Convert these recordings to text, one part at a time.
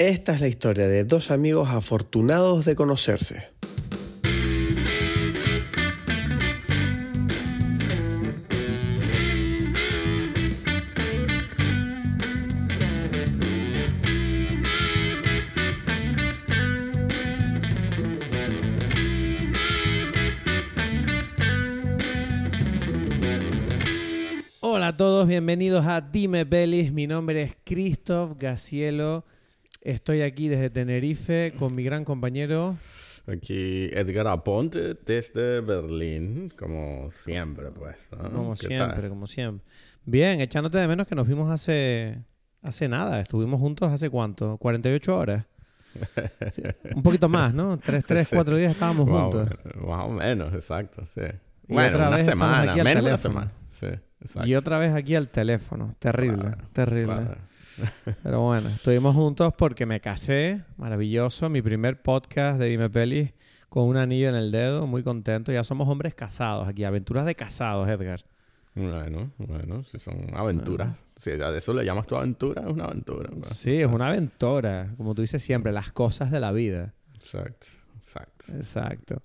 Esta es la historia de dos amigos afortunados de conocerse. Hola a todos, bienvenidos a Dime Belis. Mi nombre es Christoph Gacielo. Estoy aquí desde Tenerife con mi gran compañero. Aquí Edgar Aponte desde Berlín, como siempre, pues. ¿no? Como ¿Qué siempre, tal? como siempre. Bien, echándote de menos que nos vimos hace, hace nada. Estuvimos juntos hace cuánto? 48 horas. Sí, un poquito más, ¿no? Tres, tres, Sí. cuatro días estábamos juntos. Más o menos, exacto, sí. Y bueno, otra una vez semana, menos de una teléfono. semana. Sí, exacto. Y otra vez aquí al teléfono. Terrible, Claro, terrible. claro. Pero bueno, estuvimos juntos porque me casé, maravilloso, mi primer podcast de Dime Pelis con un anillo en el dedo, muy contento. Ya somos hombres casados aquí, aventuras de casados, Edgar. Bueno, bueno, si son aventuras. Si a eso le llamas tu aventura, es una aventura. ¿no? Sí, es una aventura, como tú dices siempre, las cosas de la vida. Exacto, exacto. Exacto.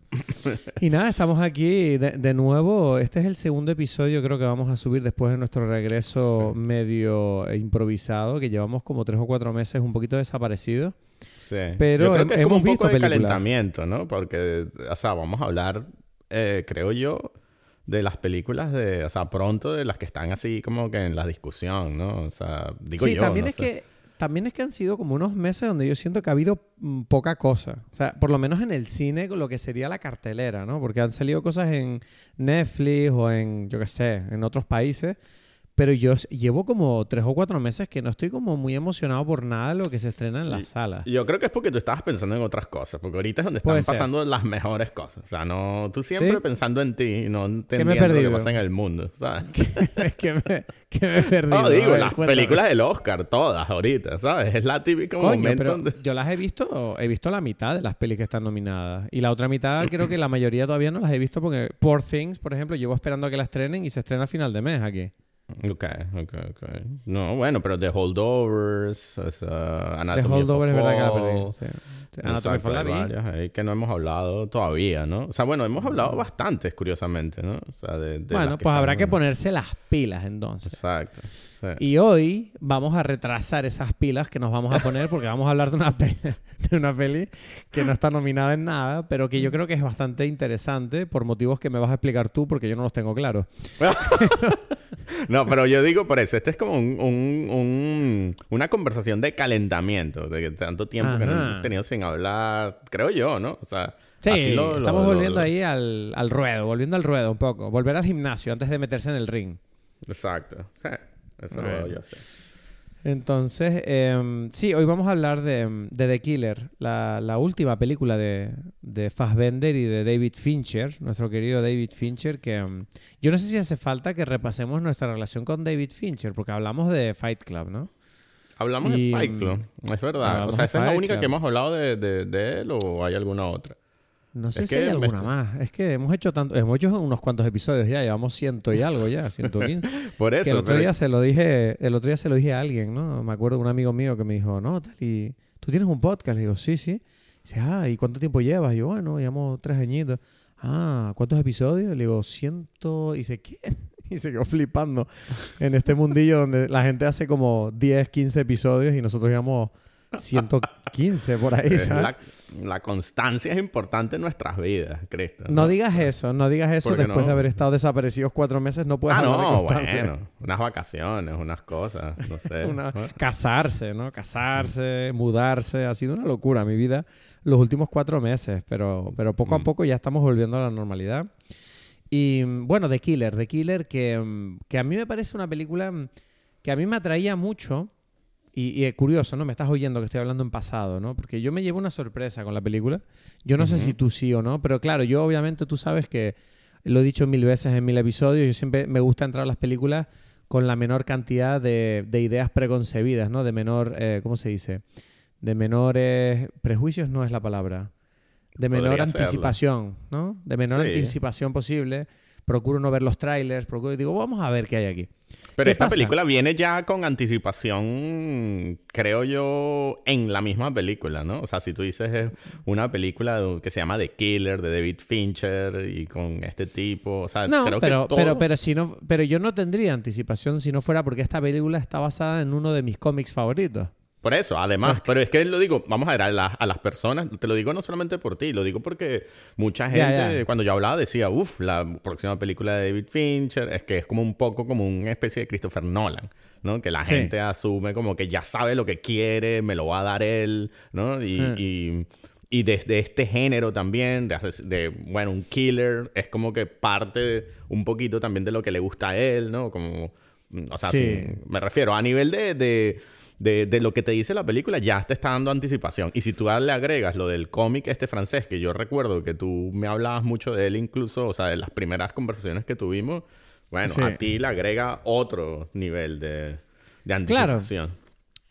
Y nada, estamos aquí de, de nuevo. Este es el segundo episodio, creo que vamos a subir después de nuestro regreso medio improvisado, que llevamos como tres o cuatro meses un poquito desaparecidos. Sí. Pero como hemos un visto poco de calentamiento, ¿no? Porque, o sea, vamos a hablar, eh, creo yo, de las películas de, o sea, pronto de las que están así como que en la discusión, ¿no? O sea, digo sí, yo. también no es sé. que también es que han sido como unos meses donde yo siento que ha habido mm, poca cosa. O sea, por lo menos en el cine, lo que sería la cartelera, ¿no? Porque han salido cosas en Netflix o en, yo qué sé, en otros países. Pero yo llevo como tres o cuatro meses que no estoy como muy emocionado por nada de lo que se estrena en las salas. Yo creo que es porque tú estabas pensando en otras cosas, porque ahorita es donde están Puede ser. pasando las mejores cosas. O sea, no, tú siempre ¿Sí? pensando en ti y no entendiendo lo que pasa en el mundo, ¿sabes? es que me, que me he perdido. No, digo, ver, las cuéntame. películas del Oscar, todas ahorita, ¿sabes? Es la típica Coño, momento pero donde... yo las he visto, he visto la mitad de las pelis que están nominadas. Y la otra mitad creo que la mayoría todavía no las he visto porque Poor Things, por ejemplo, llevo esperando a que la estrenen y se estrena a final de mes aquí. Ok, ok, ok. No, bueno, pero The Holdovers, o sea, The Anatomy of a Holdover es verdad que la perdí. Sí. Sí, Anatomy Exacto, hay varias ahí que no hemos hablado todavía, ¿no? O sea, bueno, hemos hablado bastantes, curiosamente, ¿no? O sea, de, de Bueno, pues habrá están- que ponerse las pilas entonces. Exacto. Sí. Y hoy vamos a retrasar esas pilas que nos vamos a poner porque vamos a hablar de una, pe- de una peli que no está nominada en nada, pero que yo creo que es bastante interesante por motivos que me vas a explicar tú porque yo no los tengo claros. no, pero yo digo por eso, este es como un, un- un- una conversación de calentamiento, de tanto tiempo que no Ajá. hemos tenido sin hablar, creo yo, ¿no? O sea, Sí, lo- estamos lo- volviendo lo- ahí al, al ruedo, volviendo al ruedo un poco. Volver al gimnasio antes de meterse en el ring. Exacto. Sí, eso yo sé. Entonces, em, sí, hoy vamos a hablar de, de The Killer, la, la última película de, de Fassbender y de David Fincher, nuestro querido David Fincher, que em, yo no sé si hace falta que repasemos nuestra relación con David Fincher, porque hablamos de Fight Club, ¿no? Hablamos Y, de Fight Club, es verdad. O sea, ¿esa es la única Club. que hemos hablado de, de- de él o hay alguna otra? No sé Es si hay alguna más. Es que hemos hecho tanto, hemos hecho unos cuantos episodios ya, llevamos ciento y algo ya, 115. Por eso. Que el otro pero- día se lo dije, el otro día se lo dije a alguien, ¿no? Me acuerdo de un amigo mío que me dijo, no, tal, y tú tienes un podcast. Le digo, sí, sí. dice, ah, ¿y cuánto tiempo llevas? Y yo, bueno, llevamos tres añitos. Ah, ¿cuántos episodios? Le digo, ciento. Y dice, ¿qué? Y se quedó flipando en este mundillo donde la gente hace como 10, 15 episodios y nosotros llevamos 115 por ahí, es ¿sabes? La, constancia es importante en nuestras vidas, Cristo. No digas eso, no digas eso ¿Por qué después no? de haber estado desaparecidos cuatro meses, no puedes Ah, hablar de no, constancia. bueno. Unas vacaciones, unas cosas, no sé. Casarse, ¿no? Casarse, mudarse, ha sido una locura mi vida los últimos cuatro meses, pero, pero poco a Mm. poco ya estamos volviendo a la normalidad. Y bueno, The Killer, The Killer, que, que a mí me parece una película que a mí me atraía mucho. Y, y es curioso, ¿no? Me estás oyendo que estoy hablando en pasado, ¿no? Porque yo me llevo una sorpresa con la película. Yo no sé si tú sí o no, pero claro, yo obviamente tú sabes que lo he dicho mil veces en mil episodios, yo siempre me gusta entrar a las películas con la menor cantidad de, de ideas preconcebidas, ¿no? De menor, eh, ¿cómo se dice? De menores prejuicios no es la palabra. De menor Podría serlo. anticipación, ¿no? De menor Sí. anticipación posible. Procuro no ver los trailers, procuro, digo, vamos a ver qué hay aquí. Pero ¿Qué esta pasa? película viene ya con anticipación, creo yo, en la misma película, ¿no? O sea, si tú dices es una película que se llama The Killer, de David Fincher, y con este tipo, o sea, No, creo pero, que todo... pero, pero, si no, pero yo no tendría anticipación si no fuera porque esta película está basada en uno de mis cómics favoritos. Por eso, además, pero es que lo digo, vamos a ver, a, la- a las personas, te lo digo no solamente por ti, lo digo porque mucha gente, cuando yo hablaba, decía, uff, la próxima película de David Fincher, es que es como un poco como una especie de Christopher Nolan, ¿no? Que la Sí. gente asume como que ya sabe lo que quiere, me lo va a dar él, ¿no? Y, Eh. y, y desde este género también, de, bueno, un killer, es como que parte un poquito también de lo que le gusta a él, ¿no? Como, o sea, Sí. me refiero a nivel de, de, de- de lo que te dice la película, ya te está dando anticipación. Y si tú le agregas lo del cómic este francés, que yo recuerdo que tú me hablabas mucho de él incluso, o sea, de las primeras conversaciones que tuvimos, bueno, Sí. a ti le agrega otro nivel de, de anticipación.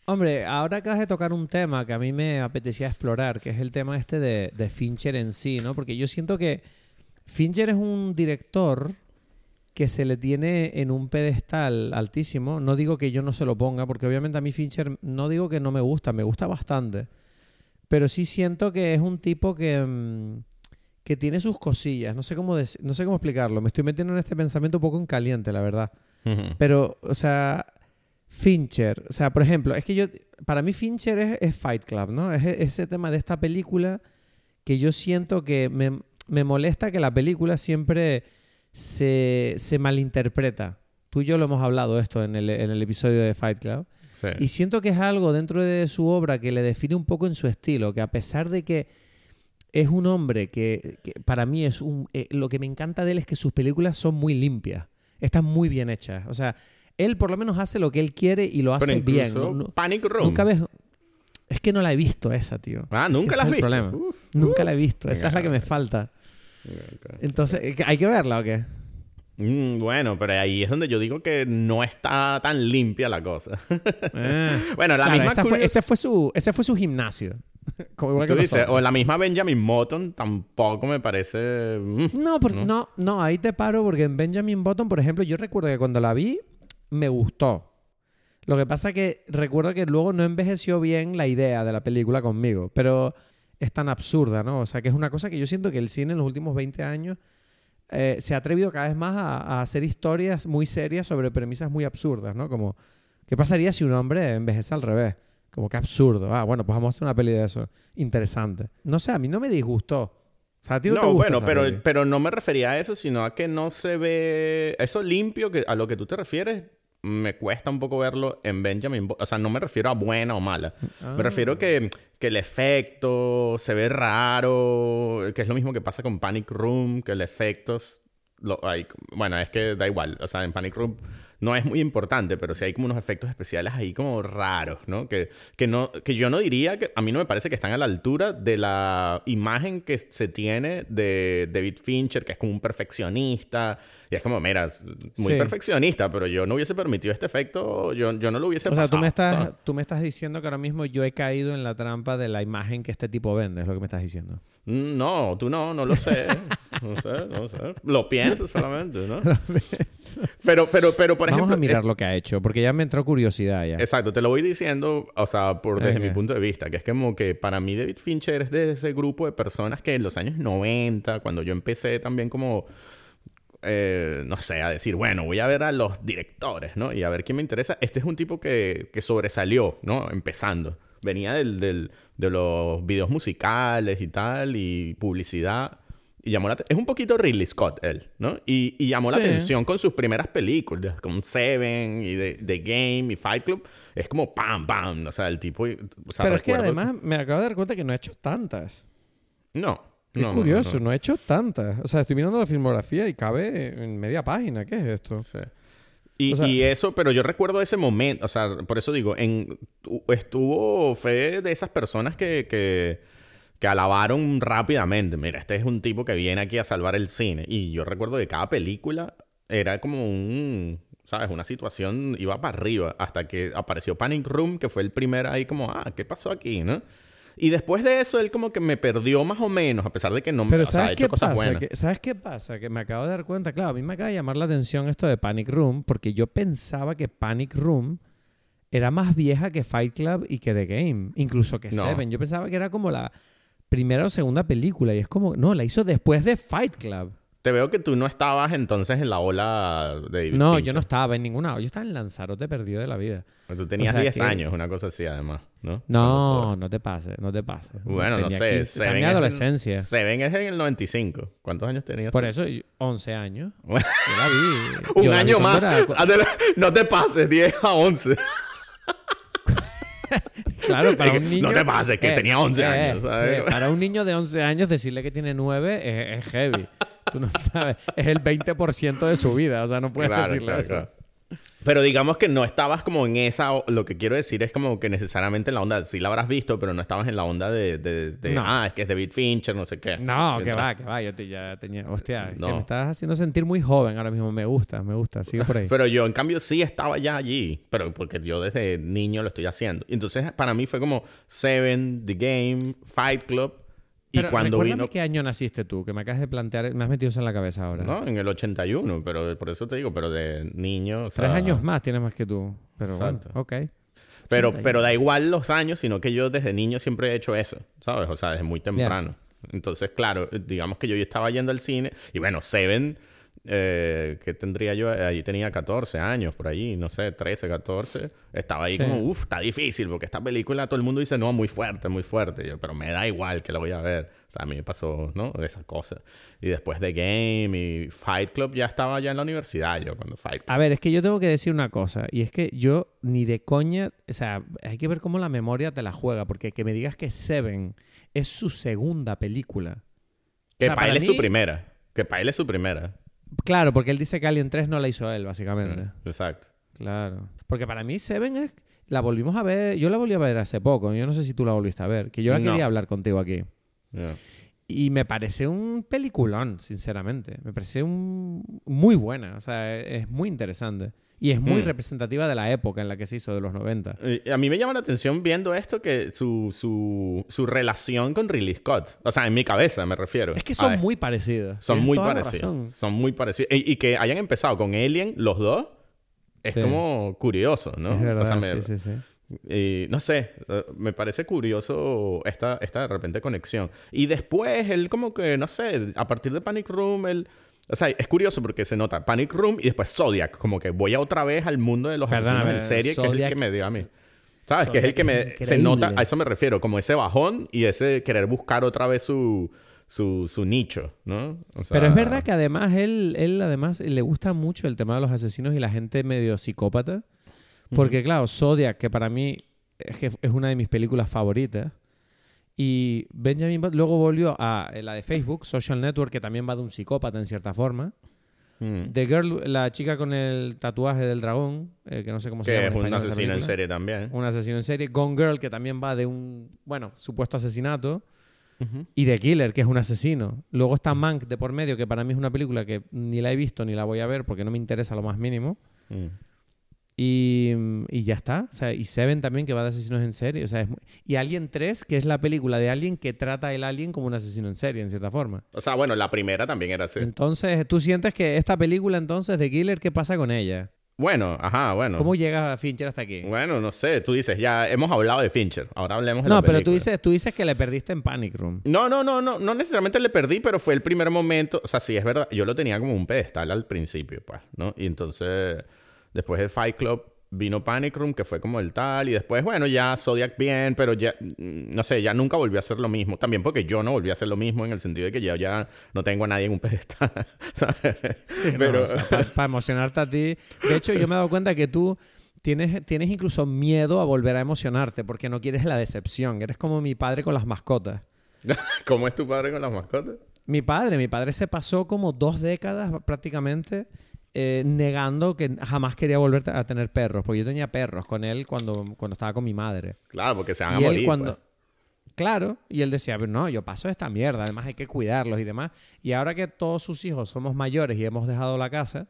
Hombre, ahora acabas de tocar un tema que a mí me apetecía explorar, que es el tema este de, de Fincher en sí, ¿no? Porque yo siento que Fincher es un director que se le tiene en un pedestal altísimo. No digo que yo no se lo ponga, porque obviamente a mí Fincher no digo que no me gusta, me gusta bastante. Pero sí siento que es un tipo que, mm, que tiene sus cosillas. No sé, cómo no sé cómo explicarlo. Me estoy metiendo en este pensamiento un poco en caliente, la verdad. Ujú. Pero, o sea, Fincher, o sea, por ejemplo, es que yo, para mí Fincher es, es Fight Club, ¿no? Es e- ese tema de esta película que yo siento que me, me molesta que la película siempre se, se malinterpreta. Tú y yo lo hemos hablado esto en el, en el episodio de Fight Club. Sí. Y siento que es algo dentro de su obra que le define un poco en su estilo, que a pesar de que es un hombre que, que para mí es un... eh, lo que me encanta de él es que sus películas son muy limpias, están muy bien hechas. O sea, él por lo menos hace lo que él quiere y lo hace bien. incluso No- no- Panic Room. nunca ves... Es que no la he visto esa, tío. Ah, Es nunca que la has visto. Uf, Nunca la he visto. Esa es la que me falta. Ok. Entonces, eh, ¿hay que verla o qué? Mm, bueno, pero ahí es donde yo digo que no está tan limpia la cosa. Ah. bueno, la Claro, misma fue- ese, fue su, ese fue su gimnasio. Como igual que Tú dices, nosotros. o la misma Benjamin Button tampoco me parece... mm. No, por- no, no, ahí te paro porque en Benjamin Button, por ejemplo, yo recuerdo que cuando la vi me gustó. Lo que pasa que recuerdo que luego no envejeció bien la idea de la película conmigo, pero es tan absurda, ¿no? O sea, que es una cosa que yo siento que el cine en los últimos 20 años eh, se ha atrevido cada vez más a, a hacer historias muy serias sobre premisas muy absurdas, ¿no? Como, ¿qué pasaría si un hombre envejece al revés? Como que absurdo. Ah, bueno, pues vamos a hacer una peli de eso. Interesante. No sé, a mí no me disgustó. O sea, a ti no, te No, gusta bueno, esa pero, peli? pero no me refería a eso, sino a que no se ve... Eso limpio, que a lo que tú te refieres, me cuesta un poco verlo en Benjamin Button. O sea, no me refiero a buena o mala. Ah. Me refiero que, que el efecto se ve raro, que es lo mismo que pasa con Panic Room, que el efecto... es- Lo, hay, bueno, es que da igual. O sea, en Panic Room no es muy importante, pero sí hay como unos efectos especiales ahí como raros, ¿no? Que, que, no, que yo no diría que... A mí no me parece que están a la altura de la imagen que se tiene de David Fincher, que es como un perfeccionista. Y es como, mira, muy Sí. perfeccionista, pero yo no hubiese permitido este efecto, yo, yo no lo hubiese O sea, tú pasado, me, ¿sabes? estás, tú me estás diciendo que ahora mismo yo he caído en la trampa de la imagen que este tipo vende, es lo que me estás diciendo. Mm, No, tú no, no lo sé. No sé, no sé. Lo piensas solamente, ¿no? Pero, pero, pero, por Vamos ejemplo... a mirar es- lo que ha hecho, porque ya me entró curiosidad ya. Exacto, te lo voy diciendo, o sea, por, desde mi punto de vista, que es como que para mí David Fincher es de ese grupo de personas que en los años 90, cuando yo empecé también como, eh, no sé, a decir, bueno, voy a ver a los directores, ¿no? Y a ver quién me interesa. Este es un tipo que, que sobresalió, ¿no? Empezando. Venía del, del- de los videos musicales y tal, y publicidad. Y llamó la es un poquito Ridley Scott él, ¿no? Y, y llamó la atención con sus primeras películas, con Seven y The, The Game y Fight Club. Es como pam, pam. O sea, el tipo... O sea, Pero es que además me acabo de dar cuenta que no ha hecho tantas. No. Es no, curioso, no, no, ha hecho tantas. O sea, estoy mirando la filmografía y cabe en media página. ¿Qué es esto? Sí. Y, O sea- y eso, pero yo recuerdo ese momento, o sea, por eso digo, en, tu- estuvo, fue de esas personas que, que, que alabaron rápidamente. Mira, este es un tipo que viene aquí a salvar el cine. Y yo recuerdo que cada película era como un, ¿sabes? Una situación iba para arriba hasta que apareció Panic Room, que fue el primer ahí como, ah, ¿qué pasó aquí, no? Y después de eso, él como que me perdió más o menos, a pesar de que no me Pero o sea, ha ¿sabes hecho qué cosas pasa? buenas. Que- ¿Sabes qué pasa? Que me acabo de dar cuenta. Claro, a mí me acaba de llamar la atención esto de Panic Room porque yo pensaba que Panic Room era más vieja que Fight Club y que The Game. Incluso que No. Seven. Yo pensaba que era como la primera o segunda película y es como... No, la hizo después de Fight Club. Te veo que tú no estabas entonces en la ola de David No, Fincher. yo no estaba en ninguna... Yo estaba en Lanzarote perdido de la vida. Tú tenías o sea 10 que- años, una cosa así, además, ¿no? No, no te pases, no te pases. Bueno, no Tenía sé. 15, estaba en adolescencia. Seven es en el 95. ¿Cuántos años tenías? Por tú? eso, yo- 11 años. Bueno, Yo la vi. Un Yo la vi año más. era- No te pases, 10 a 11. Claro, para Es un que niño. no te pases, que tenía 11 años, ¿sabes? para un niño de 11 años, decirle que tiene 9 es, es heavy. Tú no sabes. Es el 20% de su vida. O sea, no puedes Claro, decirle claro, eso. claro. Pero digamos que no estabas como en esa... Lo que quiero decir es como que necesariamente en la onda... Sí la habrás visto, pero no estabas en la onda de... de- de, No. Ah, es que es David Fincher, no sé qué. No, que va, que va. Yo te- ya tenía. Hostia, es que No. me estás haciendo sentir muy joven ahora mismo. Me gusta, me gusta. Sigue por ahí. Pero yo, en cambio, sí estaba ya allí. Pero porque yo desde niño lo estoy haciendo. Entonces, para mí fue como Seven, The Game, Fight Club. Y Pero cuando vino... qué año naciste tú, que me acabas de plantear, me has metido eso en la cabeza ahora. No, en el 81. Pero por eso te digo, pero de niño... o Tres años más tienes más que tú. Pero bueno, Exacto. ok. Pero, 81. pero da igual los años, sino que yo desde niño siempre he hecho eso, ¿sabes? O sea, desde muy temprano. Entonces, claro, digamos que yo ya estaba yendo al cine. Y bueno, Seven, eh, ¿qué tendría yo? Allí tenía 14 años, por ahí, no sé, 13, 14. Estaba ahí Sí. como, uff, está difícil, porque esta película todo el mundo dice, no, muy fuerte, muy fuerte. Yo, pero me da igual que la voy a ver. O sea, a mí me pasó, ¿no? Esas cosas. Y después de Game y Fight Club ya estaba ya en la universidad yo, cuando Fight Club. A ver, es que yo tengo que decir una cosa, y es que yo ni de coña, o sea, hay que ver cómo la memoria te la juega, porque que me digas que Seven es su segunda película. Que o sea, para él para es su mí- primera. Que para él es su primera. Claro, porque él dice que Alien 3 no la hizo él, básicamente. Exacto. Claro. Porque para mí Seven es... La volvimos a ver, yo la volví a ver hace poco, yo no sé si tú la volviste a ver, que yo la No. quería hablar contigo aquí. Y me parece un peliculón, sinceramente. Me parece un... muy buena, o sea, es muy interesante. Y es muy Hmm. representativa de la época en la que se hizo, de los 90. Eh, A mí me llama la atención viendo esto que su, su, su relación con Ridley Scott. O sea, en mi cabeza me refiero. Es que son muy parecidos. son muy razón. Son muy parecidos. Y, y que hayan empezado con Alien, los dos, es Sí. como curioso, ¿no? Es verdad, O sea, me- sí, sí, sí. y no sé, eh, me parece curioso esta, esta de repente conexión. Y después, él como que, no sé, a partir de Panic Room, él... O sea, es curioso porque se nota Panic Room y después Zodiac. Como que voy a otra vez al mundo de los asesinos en serie, que es el que me dio a mí. ¿Sabes? que es el que me... Se nota... A eso me refiero. Como ese bajón y ese querer buscar otra vez su... Su, su nicho, ¿no? O sea, Pero es verdad que además él, él además le gusta mucho el tema de los asesinos y la gente medio psicópata. Porque claro, Zodiac, que para mí es, que es una de mis películas favoritas. Y Benjamin Button luego volvió a la de Facebook, Social Network, que también va de un psicópata en cierta forma. Mm. The Girl, la chica con el tatuaje del dragón, eh, que no sé cómo se Que llama. es en un asesino en serie también. Un asesino en serie. Gone Girl, que también va de un, bueno, supuesto asesinato. Y The Killer, que es un asesino. Luego está Mank de por medio, que para mí es una película que ni la he visto ni la voy a ver porque no me interesa lo más mínimo. Mm. Y, y ya está. O sea, y Seven también, que va de asesinos en serie. O sea, es muy- Y Alien 3, que es la película de Alien que trata el Alien como un asesino en serie, en cierta forma. O sea, bueno, la primera también era así. Entonces, ¿tú sientes que esta película entonces de Killer, qué pasa con ella? Bueno, ajá, bueno. ¿Cómo llega Fincher hasta aquí? Bueno, no sé, tú dices, ya hemos hablado de Fincher, ahora hablemos de no, la pero tú dices, tú dices que le perdiste en Panic Room. No, no, no, no, no necesariamente le perdí, pero fue el primer momento, o sea, sí, es verdad, yo lo tenía como un pedestal al principio, pues, ¿no? Y entonces, después de Fight Club, vino Panic Room, que fue como el tal, y después, bueno, ya Zodiac bien, pero ya, mm, no sé, ya nunca volvió a hacer lo mismo. También porque yo no volví a hacer lo mismo en el sentido de que ya, ya no tengo a nadie en un pedestal, ¿sabes? pero... para emocionarte a ti. De hecho, yo me he dado cuenta que tú tienes, tienes incluso miedo a volver a emocionarte porque no quieres la decepción. Eres como mi padre con las mascotas. ¿Cómo es tu padre con las mascotas? Mi padre, mi padre se pasó como dos décadas prácticamente eh, negando que jamás quería volver a tener perros, porque yo tenía perros con él cuando, cuando estaba con mi madre. Claro, porque se van a él morir, cuando... pues. Claro, y él decía, "Pero no, yo paso esta mierda, además hay que cuidarlos y demás. Y ahora que todos sus hijos somos mayores y hemos dejado la casa,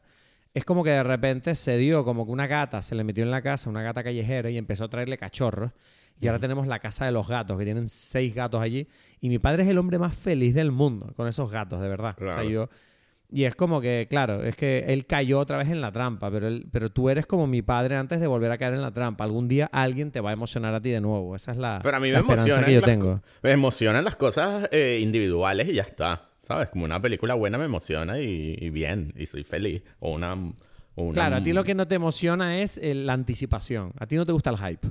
es como que de repente se dio como que una gata se le metió en la casa, una gata callejera, y empezó a traerle cachorros. Y ahora tenemos la casa de los gatos, que tienen seis gatos allí. Y mi padre es el hombre más feliz del mundo con esos gatos, de verdad. O sea, Claro. yo... Y es como que, claro, es que él cayó otra vez en la trampa, pero, él, pero tú eres como mi padre antes de volver a caer en la trampa. Algún día alguien te va a emocionar a ti de nuevo. Esa es la, Pero a mí me esperanza emocionan que yo las tengo. Me emocionan las cosas eh, individuales y ya está. ¿Sabes? Como una película buena me emociona y, y bien. Y soy feliz. O una... o una- Claro, a ti lo que no te emociona es eh, la anticipación. A ti no te gusta el hype.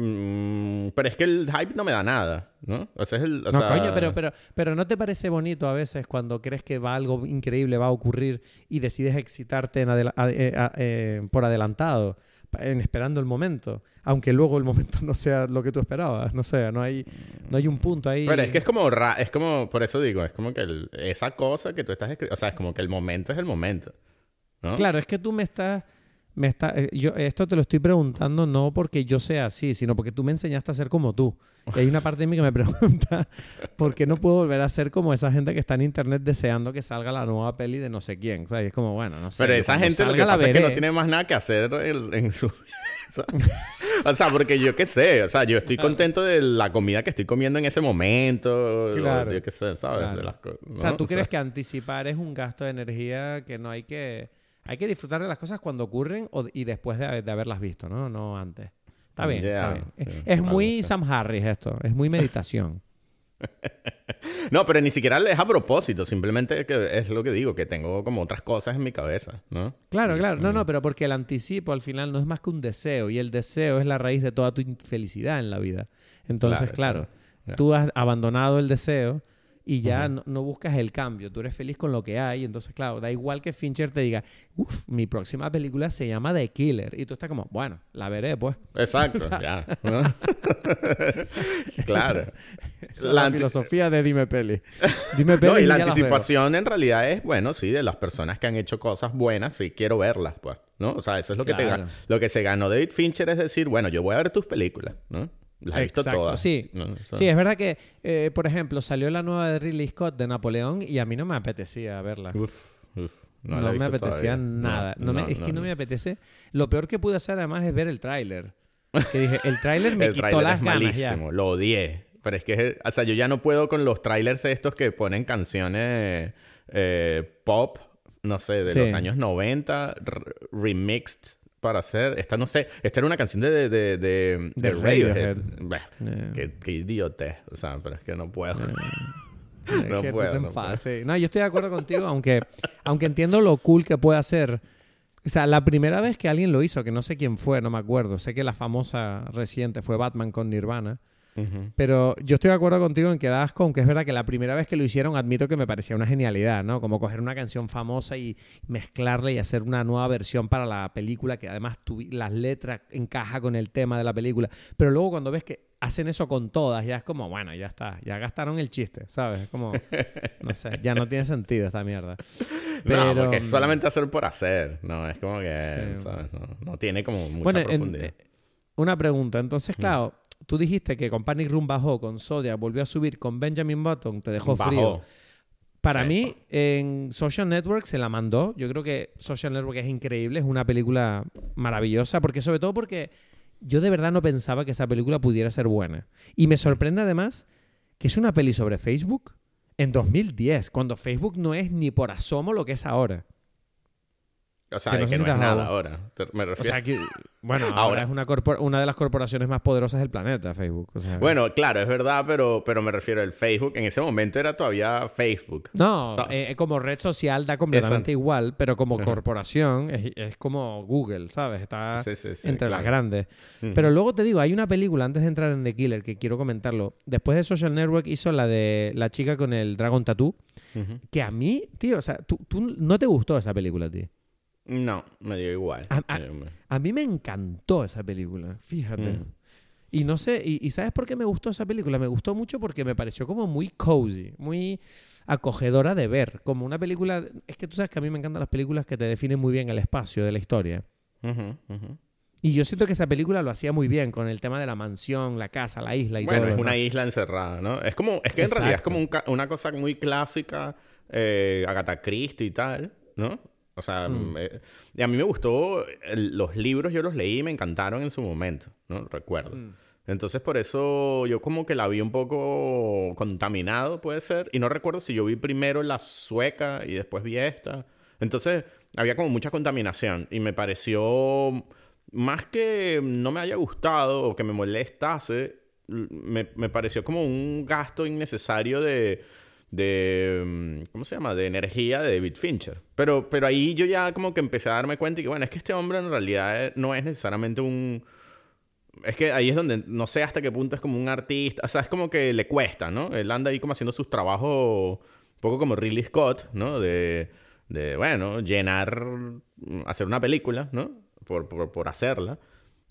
Mm, pero es que el hype no me da nada, ¿no? O sea, es el... o no, sea- coño, pero, pero, pero ¿no te parece bonito a veces cuando crees que va algo increíble va a ocurrir y decides excitarte en adela- a- eh, a- eh, por adelantado, en esperando el momento? Aunque luego el momento no sea lo que tú esperabas. No sé, no hay, no hay un punto ahí. Pero es que es como... ra- Es como... Por eso digo, es como que el- esa cosa que tú estás escribiendo... O sea, es como que el momento es el momento. ¿no? Claro, es que tú me estás... Me está, eh, yo esto te lo estoy preguntando no porque yo sea así, sino porque tú me enseñaste a ser como tú. Y hay una parte de mí que me pregunta por qué no puedo volver a ser como esa gente que está en internet deseando que salga la nueva peli de no sé quién. ¿sabes? Y es como, bueno, no sé. Pero esa gente lo que pasa es que no veré. tiene más nada que hacer el- en su... o sea, porque yo qué sé, o sea, yo estoy contento de la comida que estoy comiendo en ese momento. Claro. o Yo qué sé, ¿sabes? Claro. De las co- O sea, ¿no? ¿tú crees que anticipar es un gasto de energía que no hay que... Hay que disfrutar de las cosas cuando ocurren o- y después de, de haberlas visto, ¿no? No antes. Está bien, Yeah, está bien. Es- muy. Sam Harris esto, es muy meditación. No, pero ni siquiera es a propósito, simplemente que es lo que digo, que tengo como otras cosas en mi cabeza, ¿no? Claro, claro. No, no, pero porque el anticipo al final no es más que un deseo y el deseo es la raíz de toda tu infelicidad en la vida. Entonces, Claro, claro, claro. tú has abandonado el deseo y ya no, no buscas el cambio. Tú eres feliz con lo que hay. Entonces, claro, da igual que Fincher te diga, uff, mi próxima película se llama The Killer. Y tú estás como, bueno, la veré, pues. Exacto, ya. ¿no? claro. Esa La filosofía de Dime Peli. Dime Peli No, y la anticipación en realidad es, bueno, sí, de las personas que han hecho cosas buenas, sí quiero verlas, pues, ¿no? O sea, eso es lo que te Claro. lo que se ganó David Fincher es decir, bueno, yo voy a ver tus películas, ¿no? Las he visto Exacto, todas. sí. ¿no? O sea, Sí, es verdad que, eh, por ejemplo, salió la nueva de Ridley Scott de Napoleón y a mí no me apetecía verla. uf, uf, No, he me apetecía todavía. nada. No, No me- no, es que no, no. me apetece. Lo peor que pude hacer además es ver el tráiler. Que dije, el tráiler me el quitó tráiler las es ganas ya. lo odié. Pero es que, o sea, yo ya no puedo con los trailers estos que ponen canciones eh, pop, no sé, de Sí. los años 90, r- remixed para hacer. Esta, no sé, esta era una canción de, de, de, de, Radiohead. Bah, Yeah. qué, qué idiotez. O sea, pero es que no puedo. Es No que puedo, no sí. No, yo estoy de acuerdo contigo, aunque, aunque entiendo lo cool que puede hacer. O sea, la primera vez que alguien lo hizo, que no sé quién fue, no me acuerdo. Sé que la famosa reciente fue Batman con Nirvana. Pero yo estoy de acuerdo contigo en que das con que es verdad que la primera vez que lo hicieron admito que me parecía una genialidad, ¿no? Como coger una canción famosa y mezclarla y hacer una nueva versión para la película que además tuvi- las letras encaja con el tema de la película. Pero luego cuando ves que hacen eso con todas, ya es como, bueno, ya está, ya gastaron el chiste, ¿sabes? Es como, no sé, ya no tiene sentido esta mierda. No, Pero, porque es solamente hacer por hacer. No, es como que, Sí. ¿sabes? No, no tiene como mucha Bueno, en- profundidad. eh, una pregunta. Entonces, claro, tú dijiste que con Panic Room bajó, con Zodiac volvió a subir, con Benjamin Button te dejó Bajó. frío. Para Sí. mí, en Social Network se la mandó. Yo creo que Social Network es increíble, es una película maravillosa, porque sobre todo porque yo de verdad no pensaba que esa película pudiera ser buena. Y me sorprende además que es una peli sobre Facebook en 2010, cuando Facebook no es ni por asomo lo que es ahora. O sea, que no es que no nada ahora. Me O refiero. sea, que, bueno, ahora, Ahora. es una, una de las corporaciones más poderosas del planeta, Facebook. O sea, Bueno, claro, es verdad, pero, pero me refiero al Facebook. En ese momento era todavía Facebook. No, Sa- eh, como red social da completamente Exacto. igual, pero como corporación es, es como Google, ¿sabes? Está Sí, sí, sí, entre las grandes. Pero luego te digo, hay una película, antes de entrar en The Killer, que quiero comentarlo. Después de Social Network hizo la de la chica con el Dragon Tattoo, que a mí, tío, o sea, tú, tú no te gustó esa película, tío. No, me dio igual. A- a- Eh, A mí me encantó esa película, fíjate. Ujú. Y no sé, y, y ¿sabes por qué me gustó esa película? Me gustó mucho porque me pareció como muy cozy, muy acogedora de ver. Como una película. Es que tú sabes que a mí me encantan las películas que te definen muy bien el espacio de la historia. Y yo siento que esa película lo hacía muy bien con el tema de la mansión, la casa, la isla y Bueno, todo. es lo una isla encerrada, ¿no? Es como, es que en realidad es como un una cosa muy clásica, eh, Agatha Christie y tal, ¿no? O sea, Hmm. a mí me gustó, el- los libros yo los leí y me encantaron en su momento, ¿no? Recuerdo. Mm. Entonces por eso yo como que la vi un poco contaminado, puede ser. Y no recuerdo si yo vi primero la sueca y después vi esta. Entonces había como mucha contaminación y me pareció, más que no me haya gustado o que me molestase, me, me pareció como un gasto innecesario de, de mm, ¿cómo se llama? de energía de David Fincher. Pero, pero ahí yo ya como que empecé a darme cuenta y que bueno, es que este hombre en realidad no es necesariamente un es que ahí es donde no sé hasta qué punto es como un artista, o sea, es como que le cuesta, ¿no? Él anda ahí como haciendo sus trabajos un poco como Ridley Scott, ¿no? De, de bueno, llenar, hacer una película, ¿no? Por, por, por hacerla.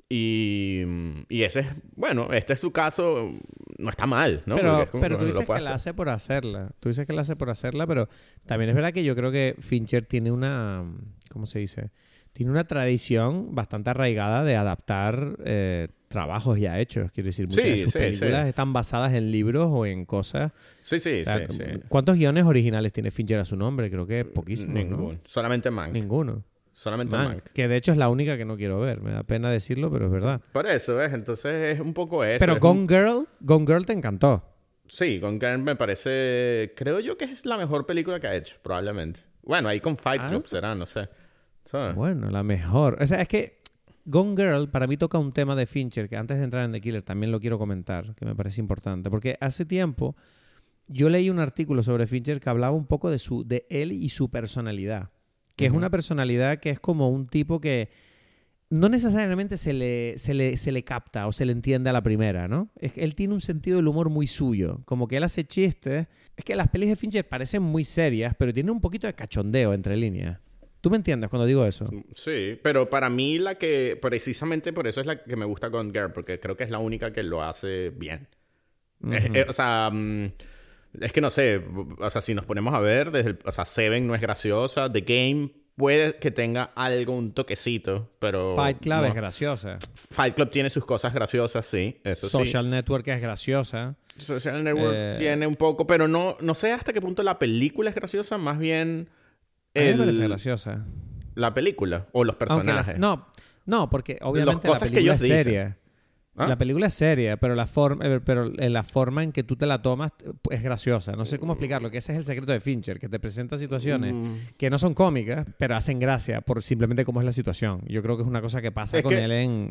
Y, y, ese es, bueno, este es su caso, no está mal, ¿no? Pero, pero tú dices que la hace por hacerla. Tú dices que la hace por hacerla, pero también es verdad que yo creo que Fincher tiene una, ¿cómo se dice? Tiene una tradición bastante arraigada de adaptar eh, trabajos ya hechos. Quiero decir, muchas de sus películas están basadas en libros o en cosas. Sí, sí, sí, ¿Cuántos guiones originales tiene Fincher a su nombre? Creo que poquísimos, Ninguno. ¿no? Solamente Mank. Ninguno. Solamente Mank, Que de hecho es la única que no quiero ver. Me da pena decirlo, pero es verdad. Por eso, ¿ves? Entonces es un poco eso. Pero Gone Girl, Gone Girl te encantó. Sí, Gone Girl me parece... Creo yo que es la mejor película que ha hecho, probablemente. Bueno, ahí con Fight Club ah. será, no sé. Bueno, la mejor. O sea, es que Gone Girl para mí toca un tema de Fincher que antes de entrar en The Killer también lo quiero comentar, que me parece importante. Porque hace tiempo yo leí un artículo sobre Fincher que hablaba un poco de, su, de él y su personalidad. Que es una personalidad que es como un tipo que no necesariamente se le, se le, se le capta o se le entiende a la primera, ¿no? Es que él tiene un sentido del humor muy suyo. Como que él hace chistes. Es que las pelis de Fincher parecen muy serias, pero tiene un poquito de cachondeo entre líneas. ¿Tú me entiendes cuando digo eso? Mm, sí, pero para mí la que, precisamente por eso es la que me gusta con Girl, porque creo que es la única que lo hace bien. Eh, o sea, mm, es que no sé, o sea, si nos ponemos a ver, desde o sea, Seven no es graciosa, The Game puede que tenga algo, un toquecito, pero... Fight Club es graciosa. Fight Club tiene sus cosas graciosas, sí, eso Social Network es graciosa. Social Network eh, tiene un poco, pero no, no sé hasta qué punto la película es graciosa, más bien me parece graciosa. La película o los personajes. no, no, porque obviamente la película es seria. ¿Ah? La película es seria, pero la forma, eh, pero la forma en que tú te la tomas eh, es graciosa. No sé cómo explicarlo, que ese es el secreto de Fincher, que te presenta situaciones mm. que no son cómicas, pero hacen gracia por simplemente cómo es la situación. Yo creo que es una cosa que pasa con él en,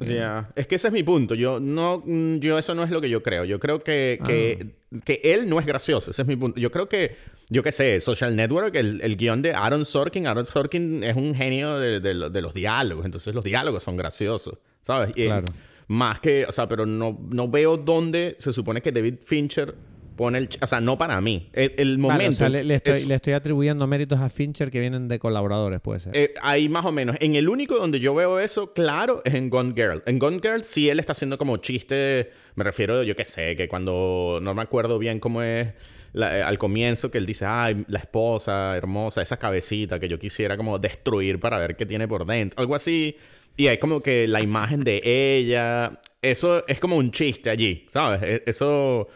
Es que ese es mi punto. Yo no, mm, yo eso no es lo que yo creo. Yo creo que, que, ah. que él no es gracioso. Ese es mi punto. Yo creo que yo qué sé, Social Network, el, el, guion de Aaron Sorkin. Aaron Sorkin es un genio de, de, los diálogos, entonces los diálogos son graciosos, ¿sabes? claro. Más que, o sea, pero no, no veo dónde se supone que David Fincher pone el... O sea, no para mí. El, momento... o sea, le, estoy, le, estoy, atribuyendo méritos a Fincher que vienen de colaboradores, puede ser. Eh, ahí más o menos. En el único donde yo veo eso, claro, es en Gone Girl. En Gone Girl sí él está haciendo como chiste... Me refiero, yo qué sé, que cuando... No me acuerdo bien cómo es... Eh, al comienzo que él dice, ay, la esposa hermosa, esa cabecita que yo quisiera como destruir para ver qué tiene por dentro. Algo así. Y hay como que la imagen de ella. Eso es como un chiste allí, ¿sabes? E, eso.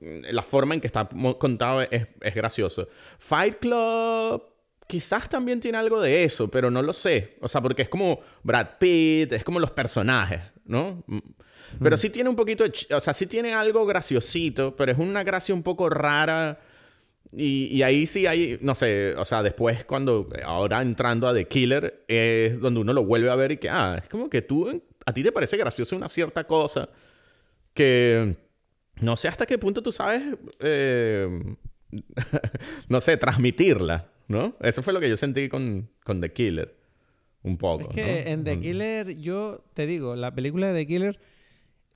La forma en que está contado es, es gracioso. Fight Club quizás también tiene algo de eso, pero no lo sé. O sea, porque es como Brad Pitt, es como los personajes, ¿no? Pero sí tiene un poquito, o sea, sí tiene algo graciosito, pero es una gracia un poco rara. Y, ahí sí hay, no sé, o sea, después cuando, ahora entrando a The Killer, es donde uno lo vuelve a ver y que, ah, es como que tú, a ti te parece gracioso una cierta cosa que no sé hasta qué punto tú sabes, eh, no sé, transmitirla, ¿no? Eso fue lo que yo sentí con, con The Killer, un poco. Es que en The Killer, yo te digo, la película de The Killer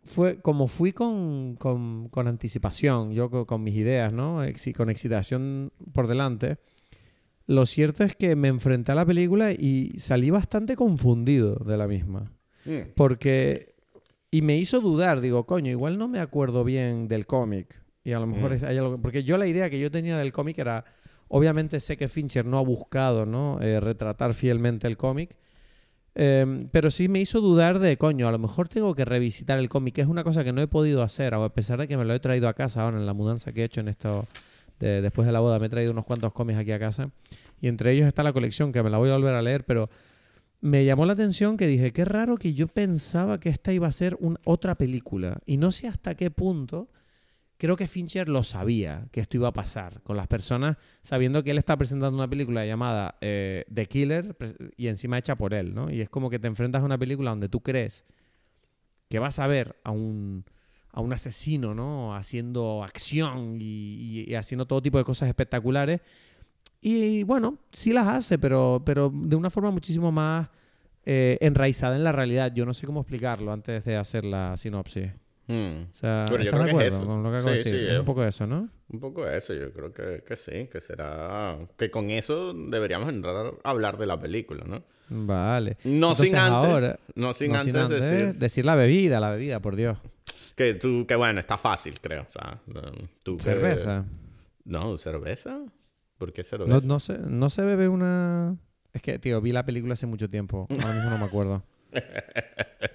fue como fui con, con, anticipación, yo con, mis ideas, ¿no? con excitación por delante. Lo cierto es que me enfrenté a la película y salí bastante confundido de la misma. Mm. Porque. Y me hizo dudar, digo, coño, igual no me acuerdo bien del cómic. Y a lo mejor mm. hay algo. Porque yo la idea que yo tenía del cómic era. Obviamente sé que Fincher no ha buscado, ¿no? Eh, retratar fielmente el cómic. Em, pero sí me hizo dudar de, coño, a lo mejor tengo que revisitar el cómic, que es una cosa que no he podido hacer, a pesar de que me lo he traído a casa ahora en la mudanza que he hecho en esto, después de la boda, me he traído unos cuantos cómics aquí a casa. Y entre ellos está la colección, que me la voy a volver a leer, pero me llamó la atención que dije, qué raro que yo pensaba que esta iba a ser un- otra película. Y no sé hasta qué punto creo que Fincher lo sabía que esto iba a pasar con las personas, sabiendo que él está presentando una película llamada eh, The Killer y encima hecha por él, ¿no? Y es como que te enfrentas a una película donde tú crees que vas a ver a un, a un asesino, ¿no? Haciendo acción y- y haciendo todo tipo de cosas espectaculares. Y bueno, sí las hace, pero, pero de una forma muchísimo más eh, enraizada en la realidad. Yo no sé cómo explicarlo antes de hacer la sinopsis. Hmm. O sea, ¿estás de es acuerdo con lo que acabo de Sí, decir? sí, es un poco eso, ¿no? Un poco eso, yo creo que, que sí, que será... Que con eso deberíamos entrar a hablar de la película, ¿no? Vale. No Entonces, sin antes... ahora- no sin no antes, sin antes decir... decir la bebida, la bebida, por Dios. Que tú, que bueno, está fácil, creo. O sea, tú que- Cerveza. No, ¿cerveza? ¿Por qué cerveza? No, no, se, no se bebe una... Es que, tío, vi la película hace mucho tiempo. Ahora mismo no me acuerdo.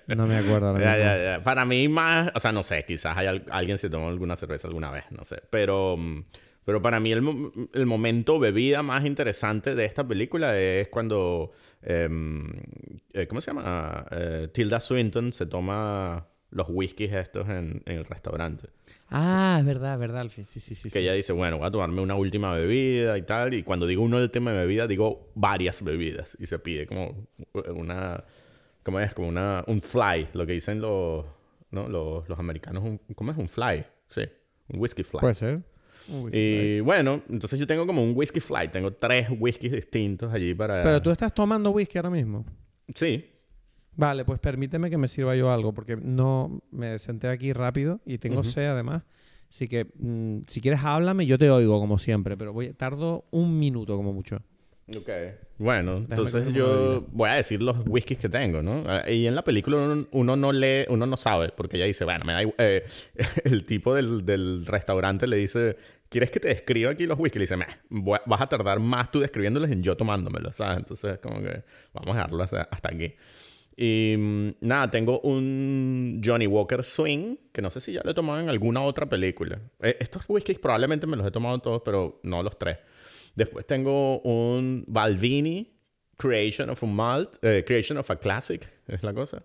No me acuerdo ahora Ya, mismo. ya, ya. Para mí más, o sea, no sé, quizás hay al- alguien se tomó alguna cerveza alguna vez, no sé, pero, mm, pero para mí el, mo- el momento bebida más interesante de esta película es cuando, em, eh, ¿cómo se llama? Eh, Tilda Swinton se toma los whiskies estos en, en el restaurante. Ah, es verdad, es verdad, Alfie. Sí, sí, sí. Que sí. ella dice, bueno, voy a tomarme una última bebida y tal. Y cuando digo una última bebida, digo varias bebidas. Y se pide como una... ¿Cómo es? Como una, un fly. Lo que dicen los, ¿no? los, los americanos. un- ¿Cómo es un fly? Sí. Un whiskey fly. Puede ser. Un whisky y bueno, entonces yo tengo como un whisky fly. Tengo tres whiskies distintos allí para... Pero tú estás tomando whisky ahora mismo. Sí. Vale, pues permíteme que me sirva yo algo, porque no me senté aquí rápido y tengo sed además. Así que mm, si quieres háblame, yo te oigo como siempre, pero voy, tardo un minuto como mucho. Ok. Bueno, entonces yo voy a decir los whiskies que tengo, ¿no? Ah, Y en la película uno, uno no lee, uno no sabe, porque ella dice, bueno, me da eh, el tipo del, del restaurante le dice, ¿quieres que te describa aquí los whiskies? Le dice, "Meh, voy a- vas a tardar más tú describiéndolos en yo tomándomelos, ¿sabes? Entonces, como que vamos a dejarlo hasta, hasta aquí. Y mm, nada, tengo un Johnny Walker Swing, que no sé si ya lo he tomado en alguna otra película. Eh, estos whiskies probablemente me los he tomado todos, pero no los tres. Después tengo un Balvini Creation of a Malt, eh, Creation of a Classic, es la cosa.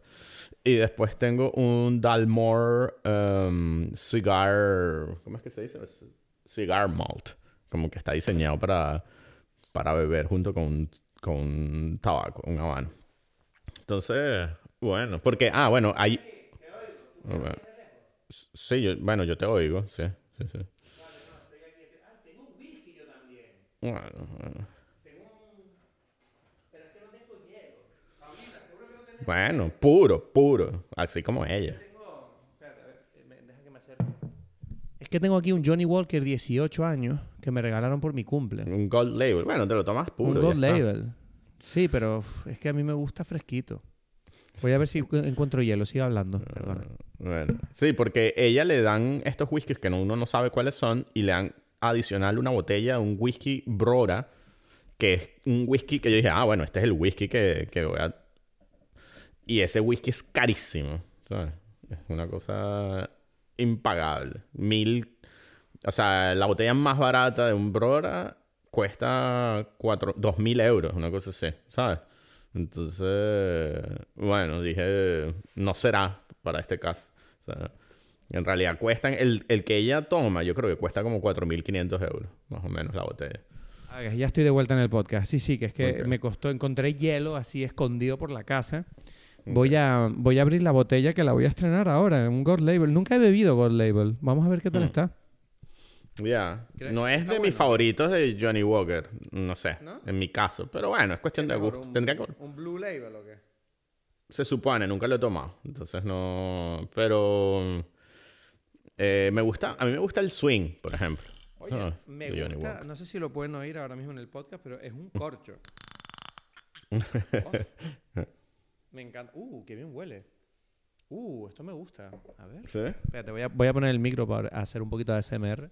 Y después tengo un Dalmore um, Cigar, ¿cómo es que se dice? Cigar Malt, como que está diseñado para, para beber junto con, con tabaco, un habano. Entonces, bueno, porque, ah, bueno, hay... Sí, yo, bueno, yo te oigo, sí, sí, sí. Bueno, bueno. Bueno, puro, puro. Así como ella. Es que tengo aquí un Johnny Walker 18 años que me regalaron por mi cumple. Un gold label. Bueno, te lo tomas puro. un gold label. Sí, pero es que a mí me gusta fresquito. Voy a ver si encu- encuentro hielo. Sigue hablando. Perdona. Bueno, sí, porque ella le dan estos whiskies que no- uno no sabe cuáles son y le dan adicional una botella, un whisky Brora, que es un whisky que yo dije, ah, bueno, este es el whisky que, voy a... Y ese whisky es carísimo. Es una cosa impagable. Mil... O sea, la botella más barata de un Brora cuesta cuatro, dos mil euros, una cosa así, ¿sabes? Entonces, bueno, dije, no será para este caso. O en realidad cuestan, el, el que ella toma, yo creo que cuesta como 4.500 euros, más o menos la botella. Ah, ya estoy de vuelta en el podcast. Sí, sí, que es que me costó, encontré hielo así escondido por la casa. Voy a, voy a abrir la botella que la voy a estrenar ahora, un Gold Label. Nunca he bebido Gold Label. Vamos a ver qué tal Mm. está. Ya, ¿Crees no es de mis favoritos de Johnny Walker, no sé, ¿No? en mi caso. Pero bueno, es cuestión de gusto. Tendría que... ¿Un Blue Label o qué? Se supone, nunca lo he tomado. Entonces no... Pero... eh, me gusta... A mí me gusta el swing, por ejemplo. Oye, Ah, me gusta, no sé si lo pueden oír ahora mismo en el podcast, pero es un corcho. Oh, me encanta. Uh, qué bien huele. Uh, esto me gusta. A ver. ¿Sí? Espérate, voy a, voy a poner el micro para hacer un poquito de ASMR.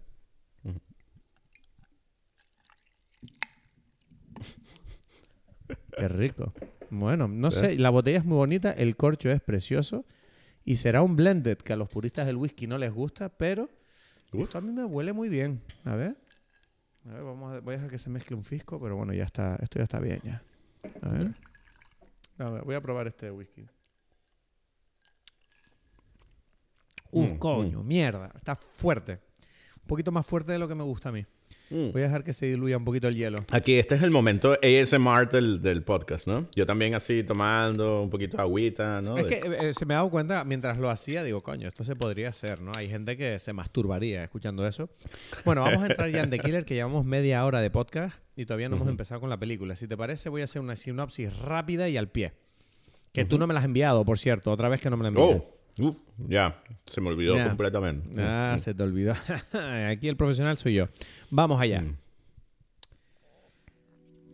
Qué rico. Bueno, no sé, la botella es muy bonita, el corcho es precioso y será un blended que a los puristas del whisky no les gusta, pero Uf. esto a mí me huele muy bien. A ver. A ver, vamos a, voy a dejar que se mezcle un fisco, pero bueno, ya está, esto ya está bien ya. A ver. A ver, voy a probar este whisky. Uf, Mm, coño, mierda. Está fuerte. Un poquito más fuerte de lo que me gusta a mí. Mm. Voy a dejar que se diluya un poquito el hielo. Aquí, este es el momento ASMR del, del podcast, ¿no? Yo también así tomando un poquito de agüita, ¿no? Es De- que eh, se me ha dado cuenta mientras lo hacía, digo, coño, esto se podría hacer, ¿no? Hay gente que se masturbaría escuchando eso. Bueno, vamos a entrar ya en The Killer, que llevamos media hora de podcast y todavía no hemos empezado con la película. Si te parece, voy a hacer una sinopsis rápida y al pie. Que tú no me la has enviado, por cierto, otra vez que no me la enviaste. Oh, uf, ya, se me olvidó Ya. completamente. Ah, se te olvidó. Aquí el profesional soy yo. Vamos allá. Mm.